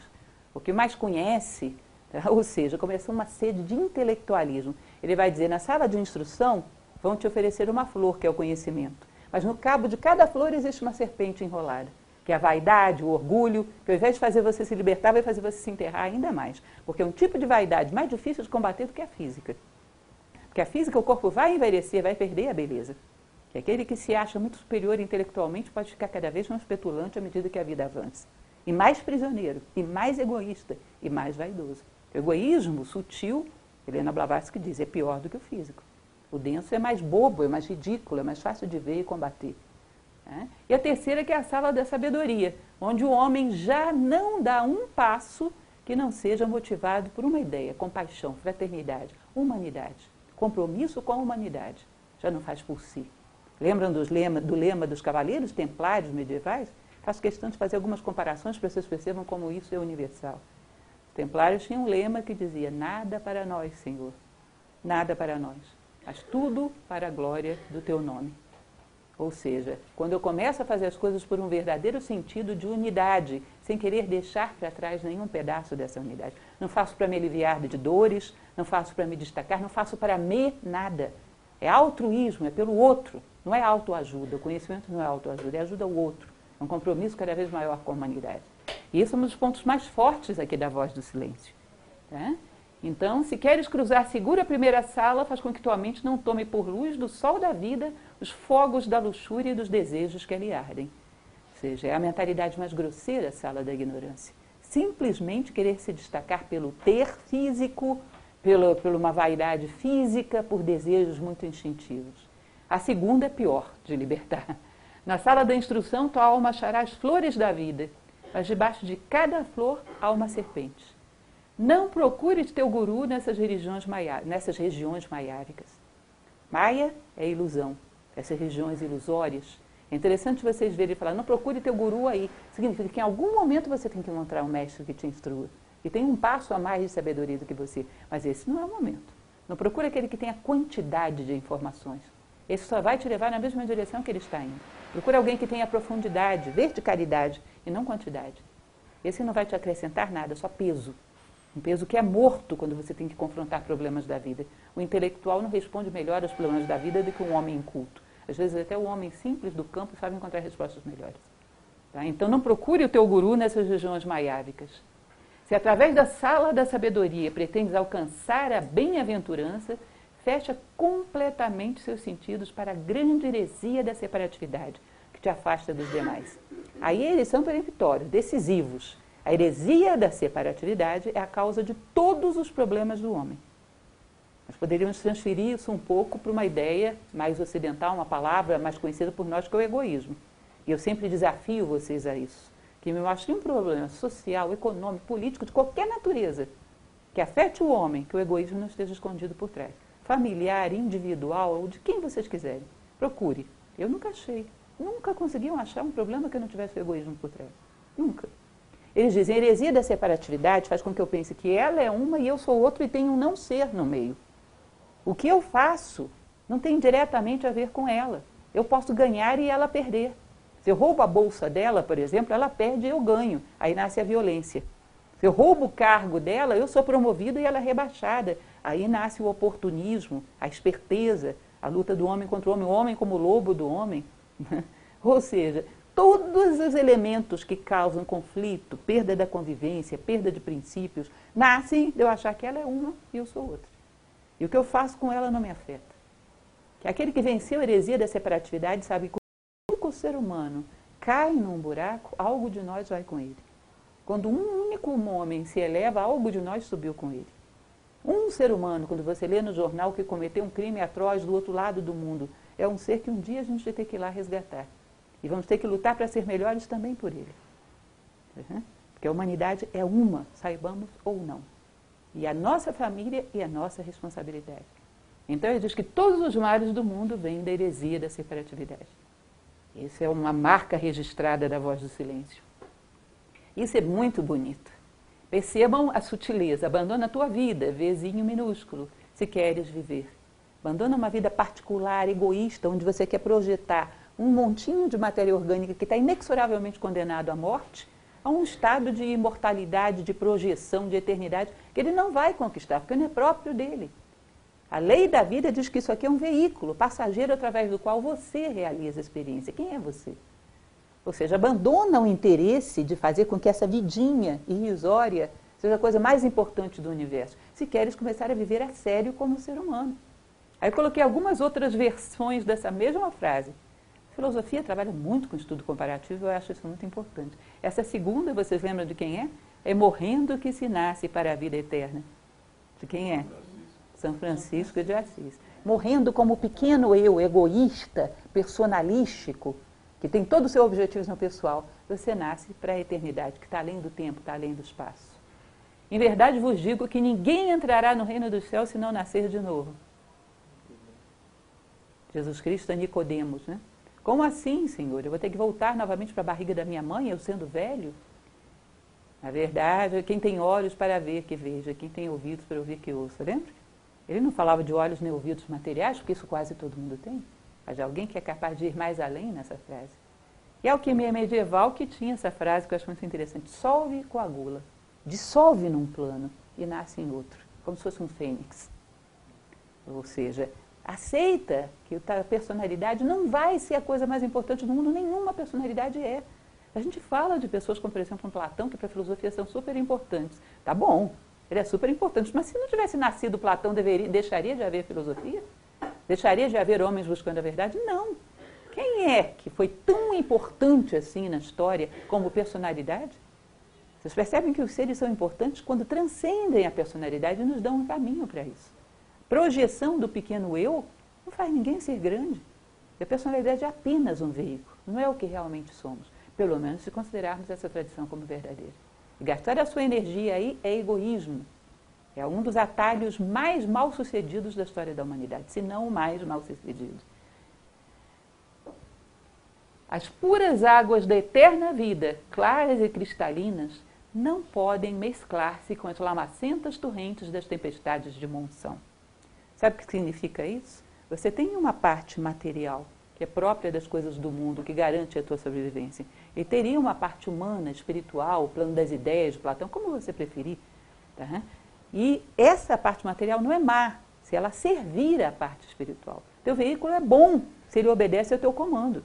o que mais conhece. <laughs> Ou seja, começou uma sede de intelectualismo. Ele vai dizer: na sala de instrução, vão te oferecer uma flor, que é o conhecimento. Mas no cabo de cada flor existe uma serpente enrolada que é a vaidade, o orgulho, que ao invés de fazer você se libertar, vai fazer você se enterrar ainda mais. Porque é um tipo de vaidade mais difícil de combater do que a física. Porque a física, o corpo vai envelhecer, vai perder a beleza. E aquele que se acha muito superior intelectualmente pode ficar cada vez mais petulante à medida que a vida avança. E mais prisioneiro, e mais egoísta, e mais vaidoso. O egoísmo sutil, Helena Blavatsky diz, é pior do que o físico. O denso é mais bobo, é mais ridículo, é mais fácil de ver e combater. Né? E a terceira que é a sala da sabedoria, onde o homem já não dá um passo que não seja motivado por uma ideia, compaixão, fraternidade, humanidade, compromisso com a humanidade. Já não faz por si. Lembram lema, do lema dos cavaleiros templários medievais? Faço questão de fazer algumas comparações para vocês percebam como isso é universal. Os templários tinham um lema que dizia: Nada para nós, Senhor, nada para nós, mas tudo para a glória do teu nome. Ou seja, quando eu começo a fazer as coisas por um verdadeiro sentido de unidade, sem querer deixar para trás nenhum pedaço dessa unidade. Não faço para me aliviar de dores, não faço para me destacar, não faço para me nada. É altruísmo, é pelo outro, não é autoajuda. O conhecimento não é autoajuda, é ajuda ao outro. É um compromisso cada vez maior com a humanidade. E esse é um dos pontos mais fortes aqui da voz do silêncio. Tá? Então, se queres cruzar segura a primeira sala, faz com que tua mente não tome por luz do sol da vida os fogos da luxúria e dos desejos que ali ardem. Ou seja, é a mentalidade mais grosseira a sala da ignorância. Simplesmente querer se destacar pelo ter físico, pelo, por uma vaidade física, por desejos muito instintivos. A segunda é pior de libertar. Na sala da instrução, tua alma achará as flores da vida, mas debaixo de cada flor há uma serpente. Não procure teu guru nessas regiões, maia, nessas regiões maiáricas. Maia é ilusão, essas regiões ilusórias. É interessante vocês verem e falar, não procure teu guru aí. Significa que em algum momento você tem que encontrar um mestre que te instrua. E tem um passo a mais de sabedoria do que você. Mas esse não é o momento. Não procure aquele que tenha quantidade de informações. Esse só vai te levar na mesma direção que ele está indo. Procure alguém que tenha profundidade, verticalidade e não quantidade. Esse não vai te acrescentar nada, só peso. Um peso que é morto quando você tem que confrontar problemas da vida. O intelectual não responde melhor aos problemas da vida do que um homem inculto. Às vezes até o homem simples do campo sabe encontrar respostas melhores. Tá? Então não procure o teu guru nessas regiões maiávicas. Se através da sala da sabedoria pretendes alcançar a bem-aventurança, fecha completamente seus sentidos para a grande heresia da separatividade, te afasta dos demais. Aí eles são peremptórios, decisivos. A heresia da separatividade é a causa de todos os problemas do homem. Nós poderíamos transferir isso um pouco para uma ideia mais ocidental, uma palavra mais conhecida por nós que é o egoísmo. E eu sempre desafio vocês a isso. Que me mostrem um problema social, econômico, político, de qualquer natureza, que afete o homem, que o egoísmo não esteja escondido por trás. Familiar, individual, ou de quem vocês quiserem. Procure. Eu nunca achei. Nunca conseguiam achar um problema que não tivesse o egoísmo por trás. Nunca. Eles dizem, a heresia da separatividade faz com que eu pense que ela é uma e eu sou outro e tenho um não ser no meio. O que eu faço não tem diretamente a ver com ela. Eu posso ganhar e ela perder. Se eu roubo a bolsa dela, por exemplo, ela perde e eu ganho. Aí nasce a violência. Se eu roubo o cargo dela, eu sou promovido e ela é rebaixada. Aí nasce o oportunismo, a esperteza, a luta do homem contra o homem, o homem como lobo do homem. Ou seja, todos os elementos que causam conflito, perda da convivência, perda de princípios, nascem de eu achar que ela é uma e eu sou outra. E o que eu faço com ela não me afeta. Que aquele que venceu a heresia da separatividade sabe que quando o ser humano cai num buraco, algo de nós vai com ele. Quando um único homem se eleva, algo de nós subiu com ele. Um ser humano, quando você lê no jornal que cometeu um crime atroz do outro lado do mundo, é um ser que um dia a gente vai ter que ir lá resgatar. E vamos ter que lutar para ser melhores também por ele. Uhum. Porque a humanidade é uma, saibamos ou não e a nossa família e a nossa responsabilidade. Então ele diz que todos os males do mundo vêm da heresia da separatividade. Isso é uma marca registrada da voz do silêncio. Isso é muito bonito. Percebam a sutileza. Abandona a tua vida, vizinho minúsculo, se queres viver. Abandona uma vida particular, egoísta, onde você quer projetar um montinho de matéria orgânica que está inexoravelmente condenado à morte a um estado de imortalidade, de projeção, de eternidade, que ele não vai conquistar, porque não é próprio dele. A lei da vida diz que isso aqui é um veículo passageiro através do qual você realiza a experiência. Quem é você? Ou seja, abandona o interesse de fazer com que essa vidinha irrisória seja a coisa mais importante do universo. Se queres começar a viver a sério como ser humano. Aí eu coloquei algumas outras versões dessa mesma frase. Filosofia trabalha muito com estudo comparativo, eu acho isso muito importante. Essa segunda, vocês lembram de quem é? É morrendo que se nasce para a vida eterna. De quem é? São Francisco de Assis. Morrendo como pequeno eu, egoísta, personalístico, que tem todo o seu objetivo no pessoal, você nasce para a eternidade, que está além do tempo, está além do espaço. Em verdade vos digo que ninguém entrará no reino dos céus se não nascer de novo. Jesus Cristo é Nicodemos, né? Como assim, Senhor? Eu vou ter que voltar novamente para a barriga da minha mãe, eu sendo velho? Na verdade, quem tem olhos para ver, que veja. Quem tem ouvidos para ouvir, que ouça. Lembra? Ele não falava de olhos nem ouvidos materiais, porque isso quase todo mundo tem. Mas alguém que é capaz de ir mais além nessa frase. E a alquimia medieval que tinha essa frase que eu acho muito interessante. Solve e coagula. Dissolve num plano e nasce em outro. Como se fosse um fênix. Ou seja, aceita que a personalidade não vai ser a coisa mais importante do mundo, nenhuma personalidade é. A gente fala de pessoas como, por exemplo, um Platão, que para a filosofia são super importantes. Tá bom, ele é super importante, mas se não tivesse nascido Platão, deveria, deixaria de haver filosofia? Deixaria de haver homens buscando a verdade? Não. Quem é que foi tão importante assim na história como personalidade? Vocês percebem que os seres são importantes quando transcendem a personalidade e nos dão um caminho para isso projeção do pequeno eu não faz ninguém ser grande. A personalidade é apenas um veículo, não é o que realmente somos. Pelo menos se considerarmos essa tradição como verdadeira. E gastar a sua energia aí é egoísmo. É um dos atalhos mais mal sucedidos da história da humanidade, se não o mais mal sucedido. As puras águas da eterna vida, claras e cristalinas, não podem mesclar-se com as lamacentas torrentes das tempestades de monção. Sabe o que significa isso? Você tem uma parte material, que é própria das coisas do mundo, que garante a tua sobrevivência. E teria uma parte humana, espiritual, o plano das ideias de Platão, como você preferir. Tá? E essa parte material não é má, se ela servir à parte espiritual. Teu veículo é bom se ele obedece ao teu comando.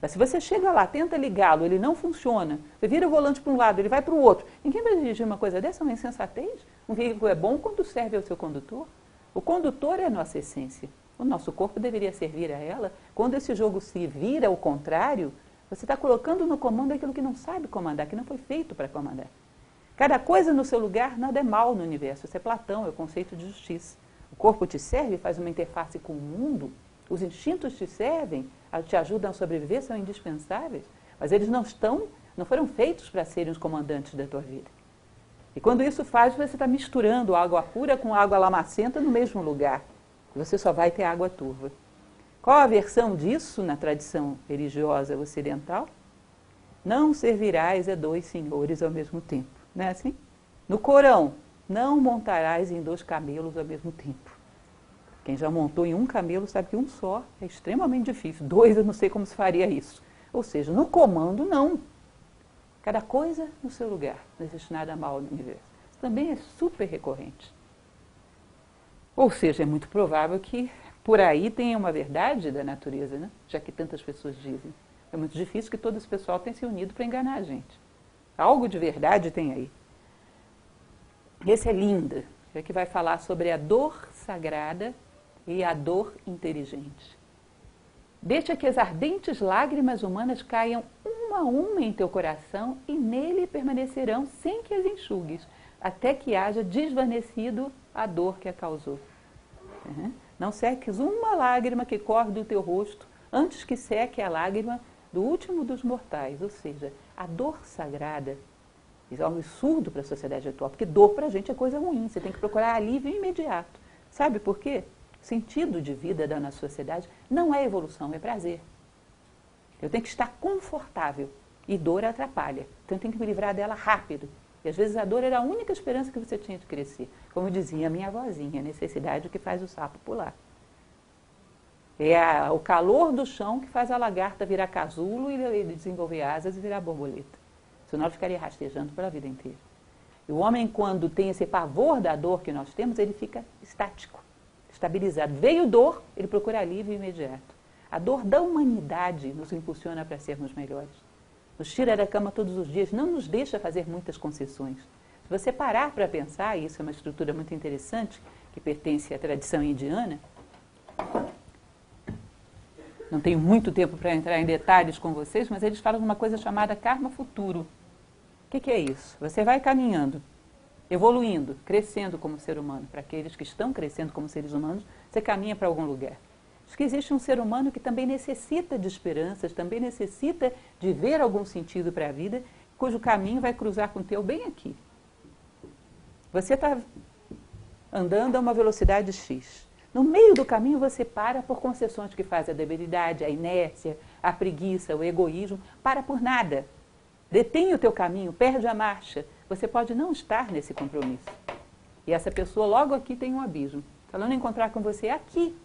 Mas se você chega lá, tenta ligá-lo, ele não funciona, você vira o volante para um lado, ele vai para o outro. Ninguém vai dirigir uma coisa dessa, é uma insensatez. Um veículo é bom quando serve ao seu condutor. O condutor é a nossa essência. O nosso corpo deveria servir a ela. Quando esse jogo se vira ao contrário, você está colocando no comando aquilo que não sabe comandar, que não foi feito para comandar. Cada coisa no seu lugar, nada é mal no universo. Isso é Platão, é o conceito de justiça. O corpo te serve, faz uma interface com o mundo, os instintos te servem, te ajudam a sobreviver, são indispensáveis, mas eles não estão, não foram feitos para serem os comandantes da tua vida. E quando isso faz, você está misturando água pura com água lamacenta no mesmo lugar. Você só vai ter água turva. Qual a versão disso na tradição religiosa ocidental? Não servirás a dois senhores ao mesmo tempo. Não é assim? No Corão, não montarás em dois camelos ao mesmo tempo. Quem já montou em um camelo sabe que um só é extremamente difícil. Dois eu não sei como se faria isso. Ou seja, no comando, não. Cada coisa no seu lugar. Não existe nada mal no universo. Isso também é super recorrente. Ou seja, é muito provável que por aí tenha uma verdade da natureza, né? já que tantas pessoas dizem. É muito difícil que todo esse pessoal tenha se unido para enganar a gente. Algo de verdade tem aí. Esse é Linda, é que vai falar sobre a dor sagrada e a dor inteligente. Deixa que as ardentes lágrimas humanas caiam uma a uma em teu coração e nele permanecerão sem que as enxugues, até que haja desvanecido a dor que a causou. Uhum. Não seques uma lágrima que corre do teu rosto antes que seque a lágrima do último dos mortais, ou seja, a dor sagrada. Isso é um absurdo para a sociedade atual, porque dor para a gente é coisa ruim, você tem que procurar alívio imediato. Sabe por quê? Sentido de vida da nossa sociedade não é evolução, é prazer. Eu tenho que estar confortável e dor atrapalha. Então eu tenho que me livrar dela rápido. E às vezes a dor era a única esperança que você tinha de crescer. Como dizia a minha avózinha, a necessidade que faz o sapo pular. É a, o calor do chão que faz a lagarta virar casulo e desenvolver asas e virar borboleta. Senão ela ficaria rastejando pela vida inteira. E o homem, quando tem esse pavor da dor que nós temos, ele fica estático estabilizado. Veio dor, ele procura alívio imediato. A dor da humanidade nos impulsiona para sermos melhores. Nos tira da cama todos os dias, não nos deixa fazer muitas concessões. Se você parar para pensar, e isso é uma estrutura muito interessante, que pertence à tradição indiana, não tenho muito tempo para entrar em detalhes com vocês, mas eles falam de uma coisa chamada karma futuro. O que, que é isso? Você vai caminhando evoluindo, crescendo como ser humano. Para aqueles que estão crescendo como seres humanos, você caminha para algum lugar. Diz que existe um ser humano que também necessita de esperanças, também necessita de ver algum sentido para a vida, cujo caminho vai cruzar com o teu bem aqui. Você está andando a uma velocidade X. No meio do caminho você para por concessões que faz a debilidade, a inércia, a preguiça, o egoísmo. Para por nada. Detém o teu caminho, perde a marcha, você pode não estar nesse compromisso. E essa pessoa logo aqui tem um abismo. Se ela não encontrar com você aqui,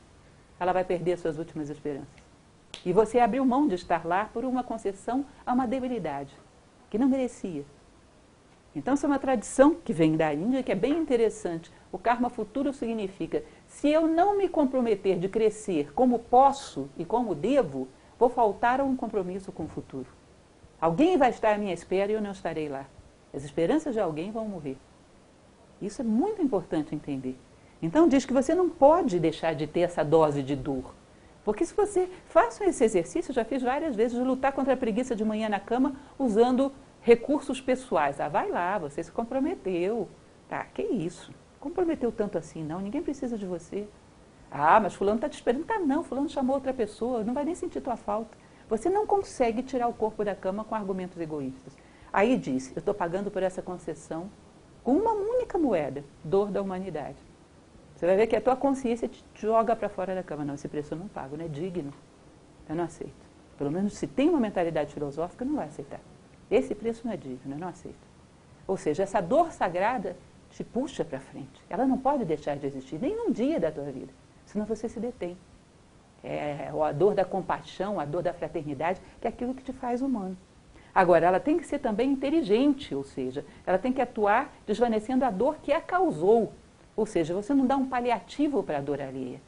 ela vai perder suas últimas esperanças. E você abriu mão de estar lá por uma concessão a uma debilidade que não merecia. Então, isso é uma tradição que vem da Índia que é bem interessante. O karma futuro significa: se eu não me comprometer de crescer como posso e como devo, vou faltar a um compromisso com o futuro. Alguém vai estar à minha espera e eu não estarei lá. As esperanças de alguém vão morrer. Isso é muito importante entender. Então diz que você não pode deixar de ter essa dose de dor. Porque se você faça esse exercício, já fiz várias vezes, de lutar contra a preguiça de manhã na cama usando recursos pessoais. Ah, vai lá, você se comprometeu. Tá, que isso? Comprometeu tanto assim, não? Ninguém precisa de você. Ah, mas fulano está te esperando. Tá, não, fulano chamou outra pessoa, não vai nem sentir tua falta. Você não consegue tirar o corpo da cama com argumentos egoístas. Aí diz: eu estou pagando por essa concessão com uma única moeda, dor da humanidade. Você vai ver que a tua consciência te joga para fora da cama. Não, esse preço eu não pago, não é digno. Eu não aceito. Pelo menos se tem uma mentalidade filosófica, não vai aceitar. Esse preço não é digno, eu não aceito. Ou seja, essa dor sagrada te puxa para frente. Ela não pode deixar de existir, nem num dia da tua vida. Senão você se detém. É a dor da compaixão, a dor da fraternidade, que é aquilo que te faz humano. Agora, ela tem que ser também inteligente, ou seja, ela tem que atuar desvanecendo a dor que a causou. Ou seja, você não dá um paliativo para a dor alheia.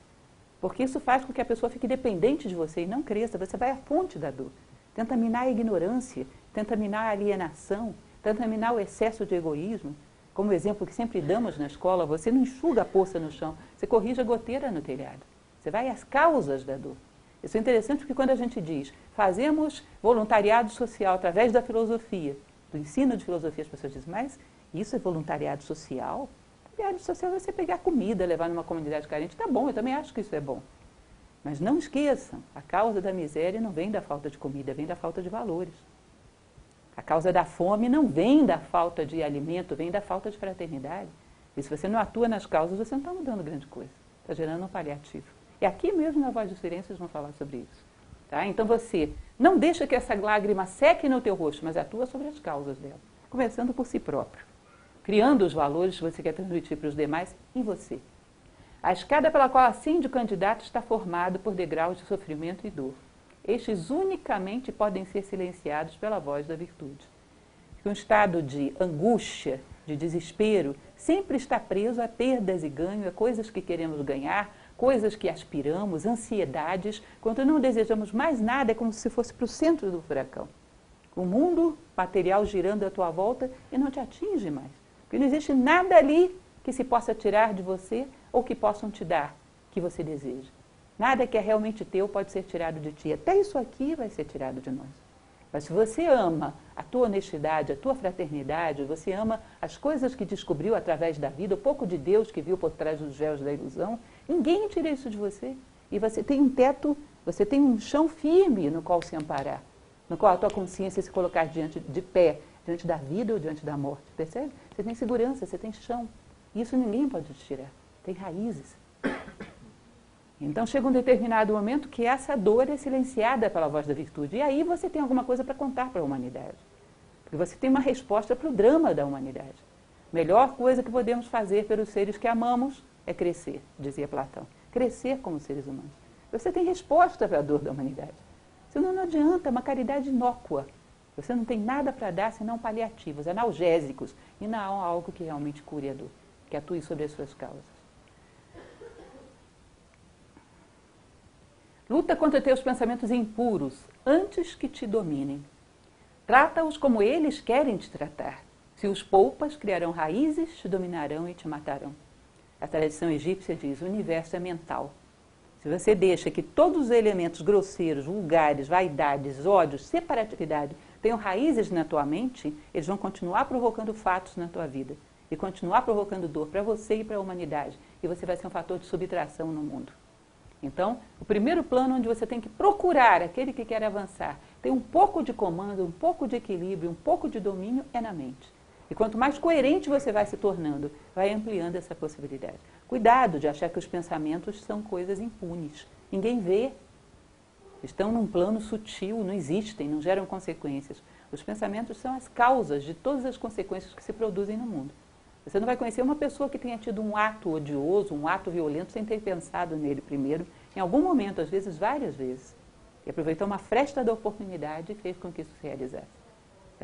Porque isso faz com que a pessoa fique dependente de você e não cresça. Você vai à fonte da dor. Tenta minar a ignorância, tenta minar a alienação, tenta minar o excesso de egoísmo. Como o exemplo que sempre damos na escola, você não enxuga a poça no chão, você corrige a goteira no telhado. Você vai às causas da dor. Isso é interessante porque quando a gente diz fazemos voluntariado social através da filosofia, do ensino de filosofia, as pessoas dizem, mas isso é voluntariado social? Voluntariado social é você pegar comida, levar numa comunidade carente. Tá bom, eu também acho que isso é bom. Mas não esqueçam, a causa da miséria não vem da falta de comida, vem da falta de valores. A causa da fome não vem da falta de alimento, vem da falta de fraternidade. E se você não atua nas causas, você não está mudando grande coisa. Está gerando um paliativo. E aqui mesmo na Voz do Silêncio vão falar sobre isso. Tá? Então você não deixa que essa lágrima seque no teu rosto, mas atua sobre as causas dela. Começando por si próprio. Criando os valores que você quer transmitir para os demais em você. A escada pela qual ascende o candidato está formada por degraus de sofrimento e dor. Estes unicamente podem ser silenciados pela voz da virtude. Um estado de angústia, de desespero, sempre está preso a perdas e ganho, a coisas que queremos ganhar, coisas que aspiramos, ansiedades. Quando não desejamos mais nada, é como se fosse para o centro do furacão. O mundo material girando à tua volta e não te atinge mais. Porque não existe nada ali que se possa tirar de você ou que possam te dar que você deseja. Nada que é realmente teu pode ser tirado de ti. Até isso aqui vai ser tirado de nós. Mas se você ama a tua honestidade, a tua fraternidade, você ama as coisas que descobriu através da vida, o pouco de Deus que viu por trás dos véus da ilusão, ninguém tira isso de você. E você tem um teto, você tem um chão firme no qual se amparar, no qual a tua consciência se colocar diante de pé, diante da vida ou diante da morte. Percebe? Você tem segurança, você tem chão. Isso ninguém pode te tirar tem raízes. Então chega um determinado momento que essa dor é silenciada pela voz da virtude. E aí você tem alguma coisa para contar para a humanidade. Porque você tem uma resposta para o drama da humanidade. Melhor coisa que podemos fazer pelos seres que amamos é crescer, dizia Platão. Crescer como seres humanos. Você tem resposta para a dor da humanidade. Senão não adianta, é uma caridade inócua. Você não tem nada para dar senão paliativos, analgésicos, e não algo que realmente cure a dor, que atue sobre as suas causas. Luta contra teus pensamentos impuros antes que te dominem. Trata-os como eles querem te tratar. Se os poupas, criarão raízes, te dominarão e te matarão. A tradição egípcia diz: o universo é mental. Se você deixa que todos os elementos grosseiros, vulgares, vaidades, ódios, separatividade tenham raízes na tua mente, eles vão continuar provocando fatos na tua vida e continuar provocando dor para você e para a humanidade. E você vai ser um fator de subtração no mundo. Então, o primeiro plano onde você tem que procurar aquele que quer avançar, tem um pouco de comando, um pouco de equilíbrio, um pouco de domínio, é na mente. E quanto mais coerente você vai se tornando, vai ampliando essa possibilidade. Cuidado de achar que os pensamentos são coisas impunes. Ninguém vê. Estão num plano sutil, não existem, não geram consequências. Os pensamentos são as causas de todas as consequências que se produzem no mundo. Você não vai conhecer uma pessoa que tenha tido um ato odioso, um ato violento, sem ter pensado nele primeiro, em algum momento, às vezes várias vezes. E aproveitou uma fresta da oportunidade e fez com que isso se realizasse.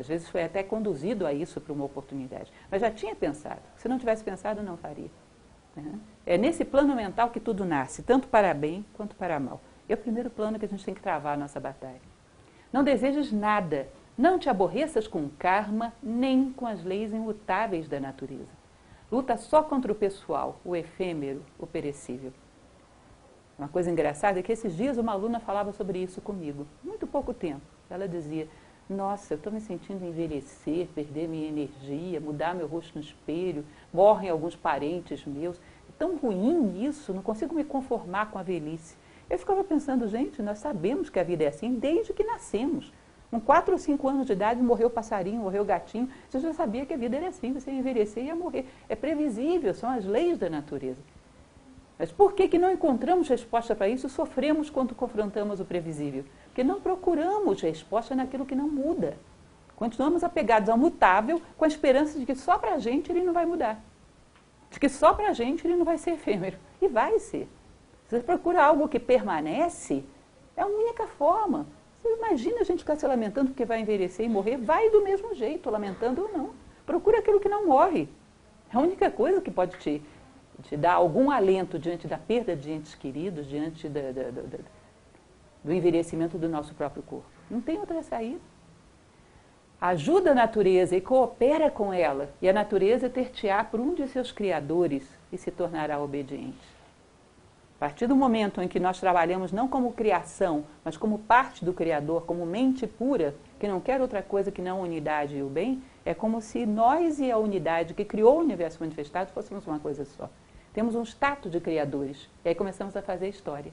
Às vezes foi até conduzido a isso para uma oportunidade. Mas já tinha pensado. Se não tivesse pensado, não faria. É nesse plano mental que tudo nasce, tanto para bem quanto para mal. É o primeiro plano que a gente tem que travar a nossa batalha. Não desejes nada não te aborreças com o karma, nem com as leis imutáveis da natureza. Luta só contra o pessoal, o efêmero, o perecível. Uma coisa engraçada é que esses dias uma aluna falava sobre isso comigo, muito pouco tempo. Ela dizia: Nossa, eu estou me sentindo envelhecer, perder minha energia, mudar meu rosto no espelho, morrem alguns parentes meus. É tão ruim isso, não consigo me conformar com a velhice. Eu ficava pensando, gente, nós sabemos que a vida é assim desde que nascemos. Com 4 ou 5 anos de idade morreu o passarinho, morreu o gatinho. Você já sabia que a vida era assim, você ia envelhecer e ia morrer. É previsível, são as leis da natureza. Mas por que, que não encontramos resposta para isso? Sofremos quando confrontamos o previsível. Porque não procuramos resposta naquilo que não muda. Continuamos apegados ao mutável com a esperança de que só para a gente ele não vai mudar. De que só para a gente ele não vai ser efêmero. E vai ser. Se você procura algo que permanece, é a única forma. Você imagina a gente ficar se lamentando porque vai envelhecer e morrer? Vai do mesmo jeito, lamentando ou não. Procura aquilo que não morre. É a única coisa que pode te de dar algum alento diante da perda de entes queridos, diante da, da, da, do envelhecimento do nosso próprio corpo. Não tem outra saída. Ajuda a natureza e coopera com ela, e a natureza ter-te-á por um de seus criadores e se tornará obediente. A partir do momento em que nós trabalhamos não como criação, mas como parte do Criador, como mente pura, que não quer outra coisa que não a unidade e o bem, é como se nós e a unidade que criou o universo manifestado fôssemos uma coisa só. Temos um status de criadores. E aí começamos a fazer história.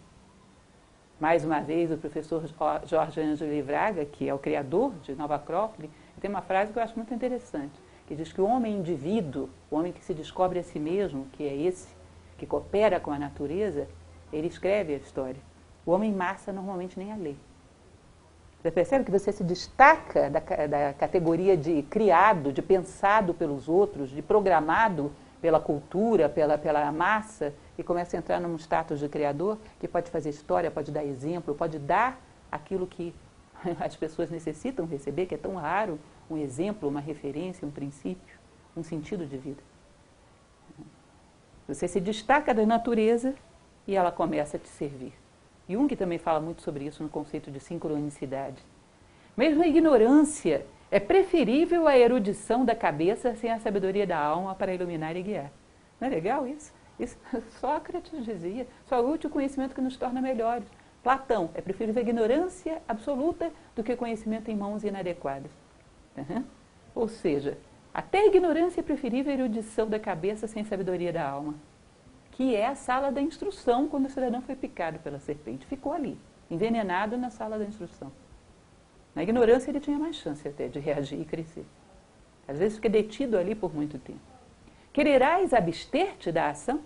Mais uma vez, o professor Jorge Ângelo Livraga, que é o criador de Nova Acrópole, tem uma frase que eu acho muito interessante, que diz que o homem indivíduo, o homem que se descobre a si mesmo, que é esse, que coopera com a natureza, ele escreve a história. O homem massa normalmente nem a lê. Você percebe que você se destaca da, da categoria de criado, de pensado pelos outros, de programado pela cultura, pela, pela massa, e começa a entrar num status de criador que pode fazer história, pode dar exemplo, pode dar aquilo que <laughs> as pessoas necessitam receber, que é tão raro, um exemplo, uma referência, um princípio, um sentido de vida. Você se destaca da natureza e ela começa a te servir. Jung também fala muito sobre isso no conceito de sincronicidade. Mesmo a ignorância é preferível à erudição da cabeça sem a sabedoria da alma para iluminar e guiar. Não é legal isso? Isso Sócrates <laughs> dizia, só é útil o conhecimento que nos torna melhores. Platão, é preferível a ignorância absoluta do que conhecimento em mãos inadequadas. Uhum. Ou seja, até a ignorância é preferível à erudição da cabeça sem sabedoria da alma que é a sala da instrução quando o cidadão foi picado pela serpente. Ficou ali, envenenado na sala da instrução. Na ignorância ele tinha mais chance até de reagir e crescer. Às vezes fica detido ali por muito tempo. Quererás abster-te da ação?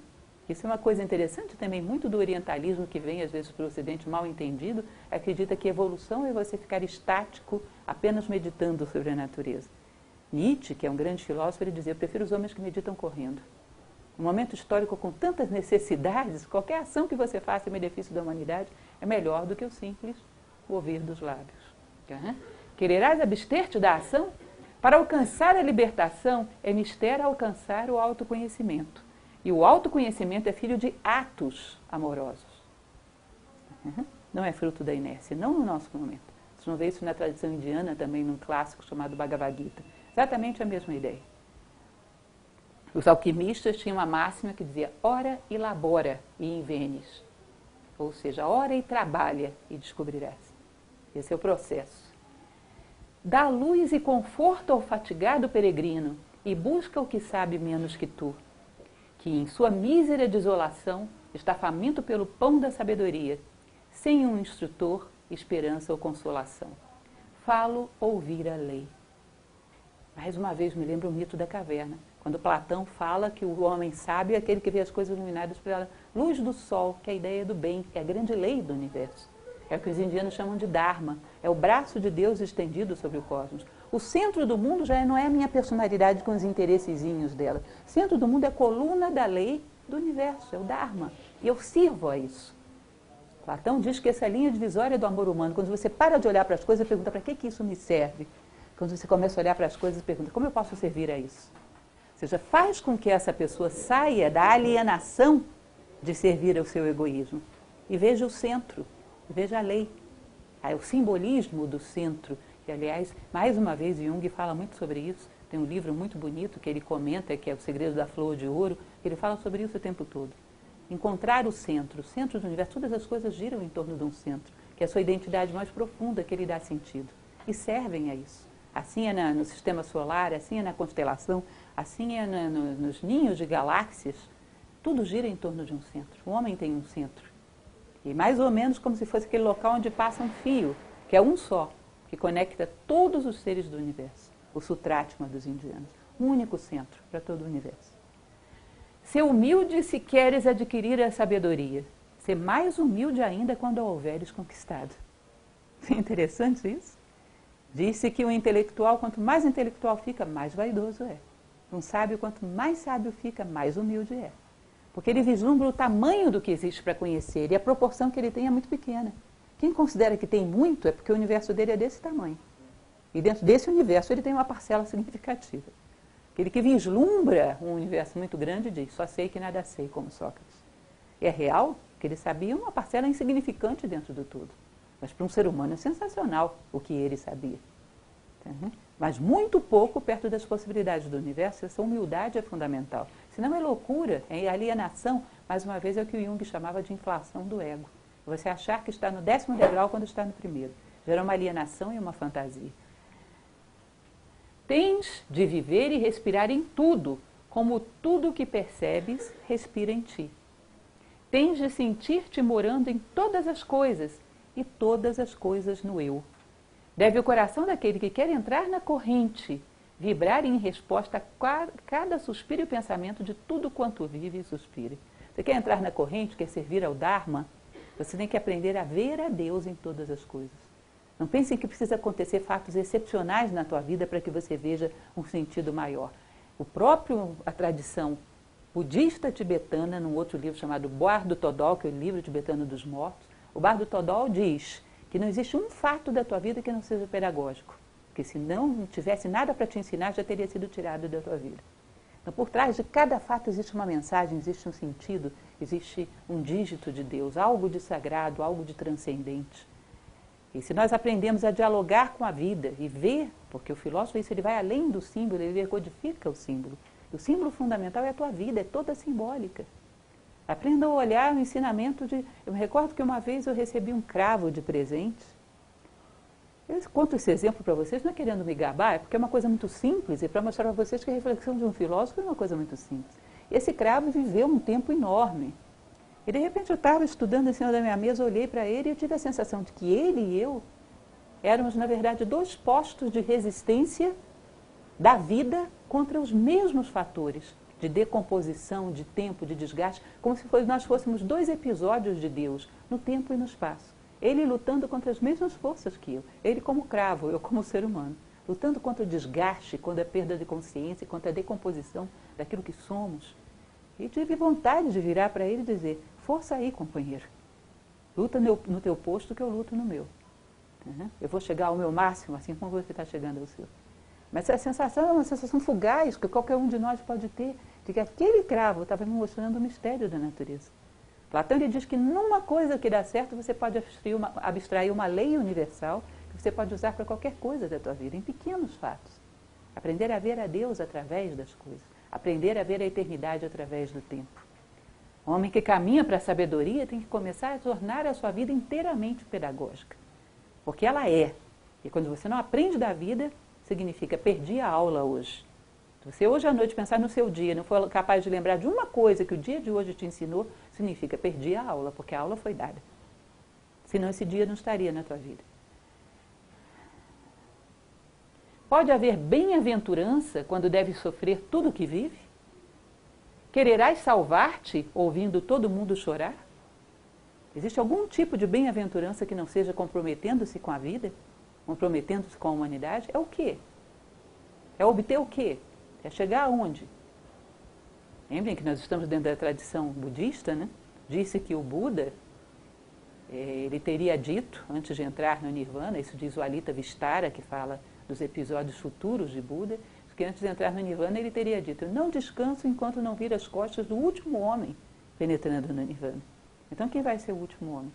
Isso é uma coisa interessante também, muito do orientalismo que vem às vezes para o ocidente mal entendido, acredita que evolução é você ficar estático apenas meditando sobre a natureza. Nietzsche, que é um grande filósofo, ele dizia, eu prefiro os homens que meditam correndo um momento histórico com tantas necessidades, qualquer ação que você faça em benefício da humanidade é melhor do que o simples ouvir dos lábios. Uhum. Quererás abster-te da ação? Para alcançar a libertação é mistério alcançar o autoconhecimento. E o autoconhecimento é filho de atos amorosos. Uhum. Não é fruto da inércia, não no nosso momento. Você não vê isso na tradição indiana também, num clássico chamado Bhagavad Gita. Exatamente a mesma ideia. Os alquimistas tinham uma máxima que dizia: ora e labora e invenes. Ou seja, ora e trabalha e descobrirás. Esse é o processo. Dá luz e conforto ao fatigado peregrino e busca o que sabe menos que tu, que em sua mísera desolação está faminto pelo pão da sabedoria, sem um instrutor, esperança ou consolação. Falo ouvir a lei. Mais uma vez me lembra o mito da caverna quando Platão fala que o homem sábio é aquele que vê as coisas iluminadas pela luz do sol, que é a ideia do bem, que é a grande lei do universo. É o que os indianos chamam de Dharma, é o braço de Deus estendido sobre o cosmos. O centro do mundo já não é a minha personalidade com os interessezinhos dela. O centro do mundo é a coluna da lei do universo, é o Dharma. E eu sirvo a isso. Platão diz que essa linha divisória do amor humano, quando você para de olhar para as coisas pergunta para que, que isso me serve, quando você começa a olhar para as coisas pergunta como eu posso servir a isso? seja, faz com que essa pessoa saia da alienação de servir ao seu egoísmo e veja o centro, veja a lei, o simbolismo do centro. E, aliás, mais uma vez, Jung fala muito sobre isso. Tem um livro muito bonito que ele comenta, que é O Segredo da Flor de Ouro, que ele fala sobre isso o tempo todo. Encontrar o centro, o centro do universo, todas as coisas giram em torno de um centro, que é a sua identidade mais profunda, que ele dá sentido. E servem a isso. Assim é no sistema solar, assim é na constelação, Assim é no, no, nos ninhos de galáxias, tudo gira em torno de um centro. O homem tem um centro. E mais ou menos como se fosse aquele local onde passa um fio, que é um só, que conecta todos os seres do universo. O Sutratma dos indianos. Um único centro para todo o universo. Ser humilde se queres adquirir a sabedoria. Ser mais humilde ainda quando a houveres conquistado. <laughs> É interessante isso? Disse que o intelectual, quanto mais intelectual fica, mais vaidoso é. Um sábio, quanto mais sábio fica, mais humilde é. Porque ele vislumbra o tamanho do que existe para conhecer e a proporção que ele tem é muito pequena. Quem considera que tem muito é porque o universo dele é desse tamanho. E dentro desse universo ele tem uma parcela significativa. Aquele que vislumbra um universo muito grande diz: só sei que nada sei, como Sócrates. É real que ele sabia uma parcela insignificante dentro do tudo. Mas para um ser humano é sensacional o que ele sabia. Uhum. Mas muito pouco perto das possibilidades do universo, essa humildade é fundamental. Senão é loucura, é alienação, mais uma vez é o que o Jung chamava de inflação do ego. Você achar que está no décimo degrau quando está no primeiro. Gera uma alienação e uma fantasia. Tens de viver e respirar em tudo, como tudo que percebes respira em ti. Tens de sentir-te morando em todas as coisas e todas as coisas no eu. Deve o coração daquele que quer entrar na corrente vibrar em resposta a cada suspiro e pensamento de tudo quanto vive e suspira. Você quer entrar na corrente, quer servir ao Dharma? Você tem que aprender a ver a Deus em todas as coisas. Não pense que precisa acontecer fatos excepcionais na tua vida para que você veja um sentido maior. O próprio, a tradição budista tibetana, num outro livro chamado Bardo Todol, que é o livro tibetano dos mortos, o Bardo Todol diz que não existe um fato da tua vida que não seja pedagógico. Porque se não tivesse nada para te ensinar, já teria sido tirado da tua vida. Então, por trás de cada fato existe uma mensagem, existe um sentido, existe um dígito de Deus, algo de sagrado, algo de transcendente. E se nós aprendemos a dialogar com a vida e ver, porque o filósofo isso ele vai além do símbolo, ele codifica o símbolo. O símbolo fundamental é a tua vida, é toda simbólica. Aprenda a olhar o ensinamento de. Eu me recordo que uma vez eu recebi um cravo de presente. Eu conto esse exemplo para vocês, não é querendo me gabar, é porque é uma coisa muito simples e para mostrar para vocês que a reflexão de um filósofo é uma coisa muito simples. Esse cravo viveu um tempo enorme. E de repente eu estava estudando em cima da minha mesa, olhei para ele e eu tive a sensação de que ele e eu éramos, na verdade, dois postos de resistência da vida contra os mesmos fatores de decomposição, de tempo, de desgaste, como se nós fôssemos dois episódios de Deus, no tempo e no espaço. Ele lutando contra as mesmas forças que eu, ele como cravo, eu como ser humano, lutando contra o desgaste, contra a perda de consciência, contra a decomposição daquilo que somos. E tive vontade de virar para ele e dizer: Força aí, companheiro. Luta no teu posto que eu luto no meu. Uhum. Eu vou chegar ao meu máximo, assim como você está chegando ao seu. Mas essa sensação é uma sensação fugaz que qualquer um de nós pode ter, de que aquele cravo estava me mostrando o mistério da natureza. Platão ele diz que numa coisa que dá certo você pode abstrair uma, abstrair uma lei universal que você pode usar para qualquer coisa da tua vida, em pequenos fatos. Aprender a ver a Deus através das coisas. Aprender a ver a eternidade através do tempo. O homem que caminha para a sabedoria tem que começar a tornar a sua vida inteiramente pedagógica. Porque ela é. E quando você não aprende da vida, significa perdi a aula hoje. Se você hoje à noite pensar no seu dia, não for capaz de lembrar de uma coisa que o dia de hoje te ensinou, significa perdi a aula, porque a aula foi dada. Senão esse dia não estaria na tua vida. Pode haver bem-aventurança quando deve sofrer tudo o que vive? Quererás salvar-te ouvindo todo mundo chorar? Existe algum tipo de bem-aventurança que não seja comprometendo-se com a vida? Comprometendo-se com a humanidade? É o quê? É obter o quê? É chegar aonde? Lembrem que nós estamos dentro da tradição budista, né? Disse que o Buda, eh, ele teria dito, antes de entrar no Nirvana, isso diz o Alita Vistara, que fala dos episódios futuros de Buda, que antes de entrar no Nirvana ele teria dito: não descanso enquanto não vir as costas do último homem penetrando no Nirvana. Então quem vai ser o último homem?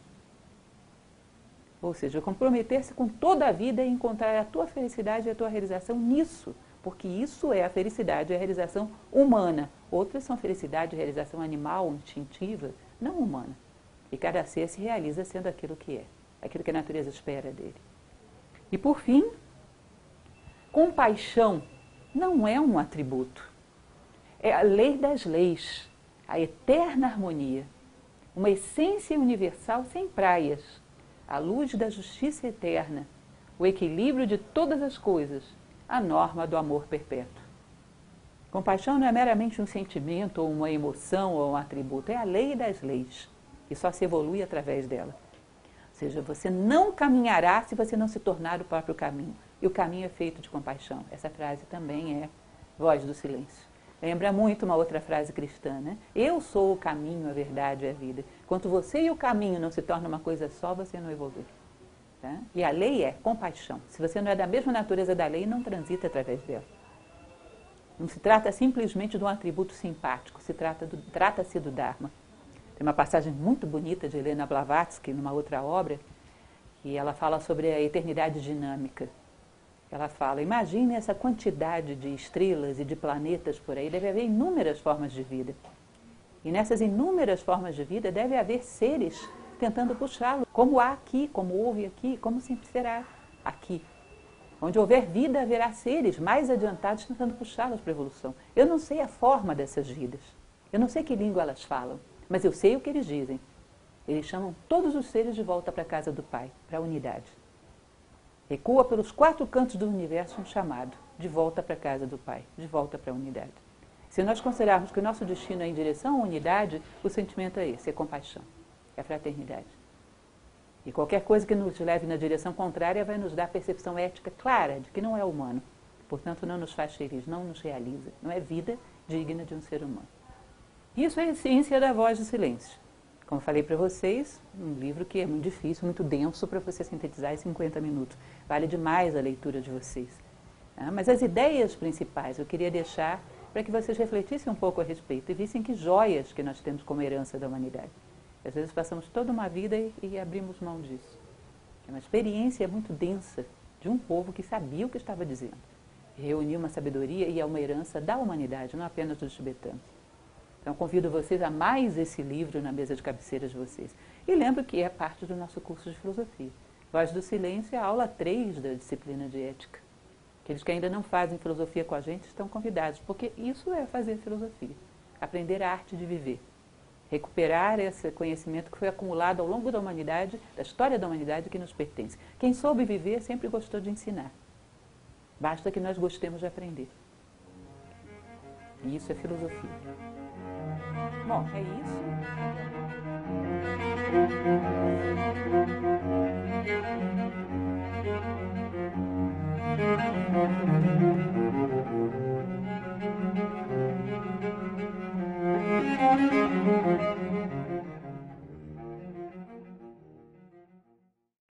Ou seja, comprometer-se com toda a vida e encontrar a tua felicidade e a tua realização nisso, porque isso é a felicidade e a realização humana. Outras são felicidade e realização animal, instintiva, não humana. E cada ser se realiza sendo aquilo que é, aquilo que a natureza espera dele. E por fim, Compaixão não é um atributo. É a lei das leis, a eterna harmonia, uma essência universal sem praias, a luz da justiça eterna, o equilíbrio de todas as coisas, a norma do amor perpétuo. Compaixão não é meramente um sentimento ou uma emoção ou um atributo, é a lei das leis e só se evolui através dela. Ou seja, você não caminhará se você não se tornar o próprio caminho. E o caminho é feito de compaixão. Essa frase também é voz do silêncio. Lembra muito uma outra frase cristã, né? Eu sou o caminho, a verdade e a vida. Enquanto você e o caminho não se tornam uma coisa só, você não evolui. E a lei é compaixão. Se você não é da mesma natureza da lei, não transita através dela. Não se trata simplesmente de um atributo simpático, se trata do, trata-se do Dharma. Tem uma passagem muito bonita de Helena Blavatsky, numa outra obra, e ela fala sobre a eternidade dinâmica. Ela fala: imagine essa quantidade de estrelas e de planetas por aí, deve haver inúmeras formas de vida. E nessas inúmeras formas de vida deve haver seres tentando puxá-lo, como há aqui, como houve aqui, como sempre será aqui. Onde houver vida, haverá seres mais adiantados tentando puxá-los para a evolução. Eu não sei a forma dessas vidas. Eu não sei que língua elas falam, mas eu sei o que eles dizem. Eles chamam todos os seres de volta para a casa do Pai, para a unidade. Recua pelos quatro cantos do universo um chamado de volta para a casa do Pai, de volta para a unidade. Se nós considerarmos que o nosso destino é em direção à unidade, o sentimento é esse, é compaixão, é fraternidade. E qualquer coisa que nos leve na direção contrária vai nos dar percepção ética clara de que não é humano. Portanto, não nos faz feliz, não nos realiza. Não é vida digna de um ser humano. Isso é a ciência da voz do silêncio. Como falei para vocês, um livro que é muito difícil, muito denso para você sintetizar em 50 minutos. Vale demais a leitura de vocês. Ah, mas as ideias principais eu queria deixar para que vocês refletissem um pouco a respeito e vissem que joias que nós temos como herança da humanidade. Às vezes passamos toda uma vida e, e abrimos mão disso. É uma experiência muito densa de um povo que sabia o que estava dizendo. Reuniu uma sabedoria e é uma herança da humanidade, não apenas dos tibetanos. Então, convido vocês a mais esse livro na mesa de cabeceira de vocês. E lembro que é parte do nosso curso de filosofia. Voz do Silêncio é a aula 3 da disciplina de ética. Aqueles que ainda não fazem filosofia com a gente estão convidados, porque isso é fazer filosofia. Aprender a arte de viver. Recuperar esse conhecimento que foi acumulado ao longo da humanidade, da história da humanidade que nos pertence. Quem soube viver sempre gostou de ensinar. Basta que nós gostemos de aprender. E isso é filosofia. Bom, é isso.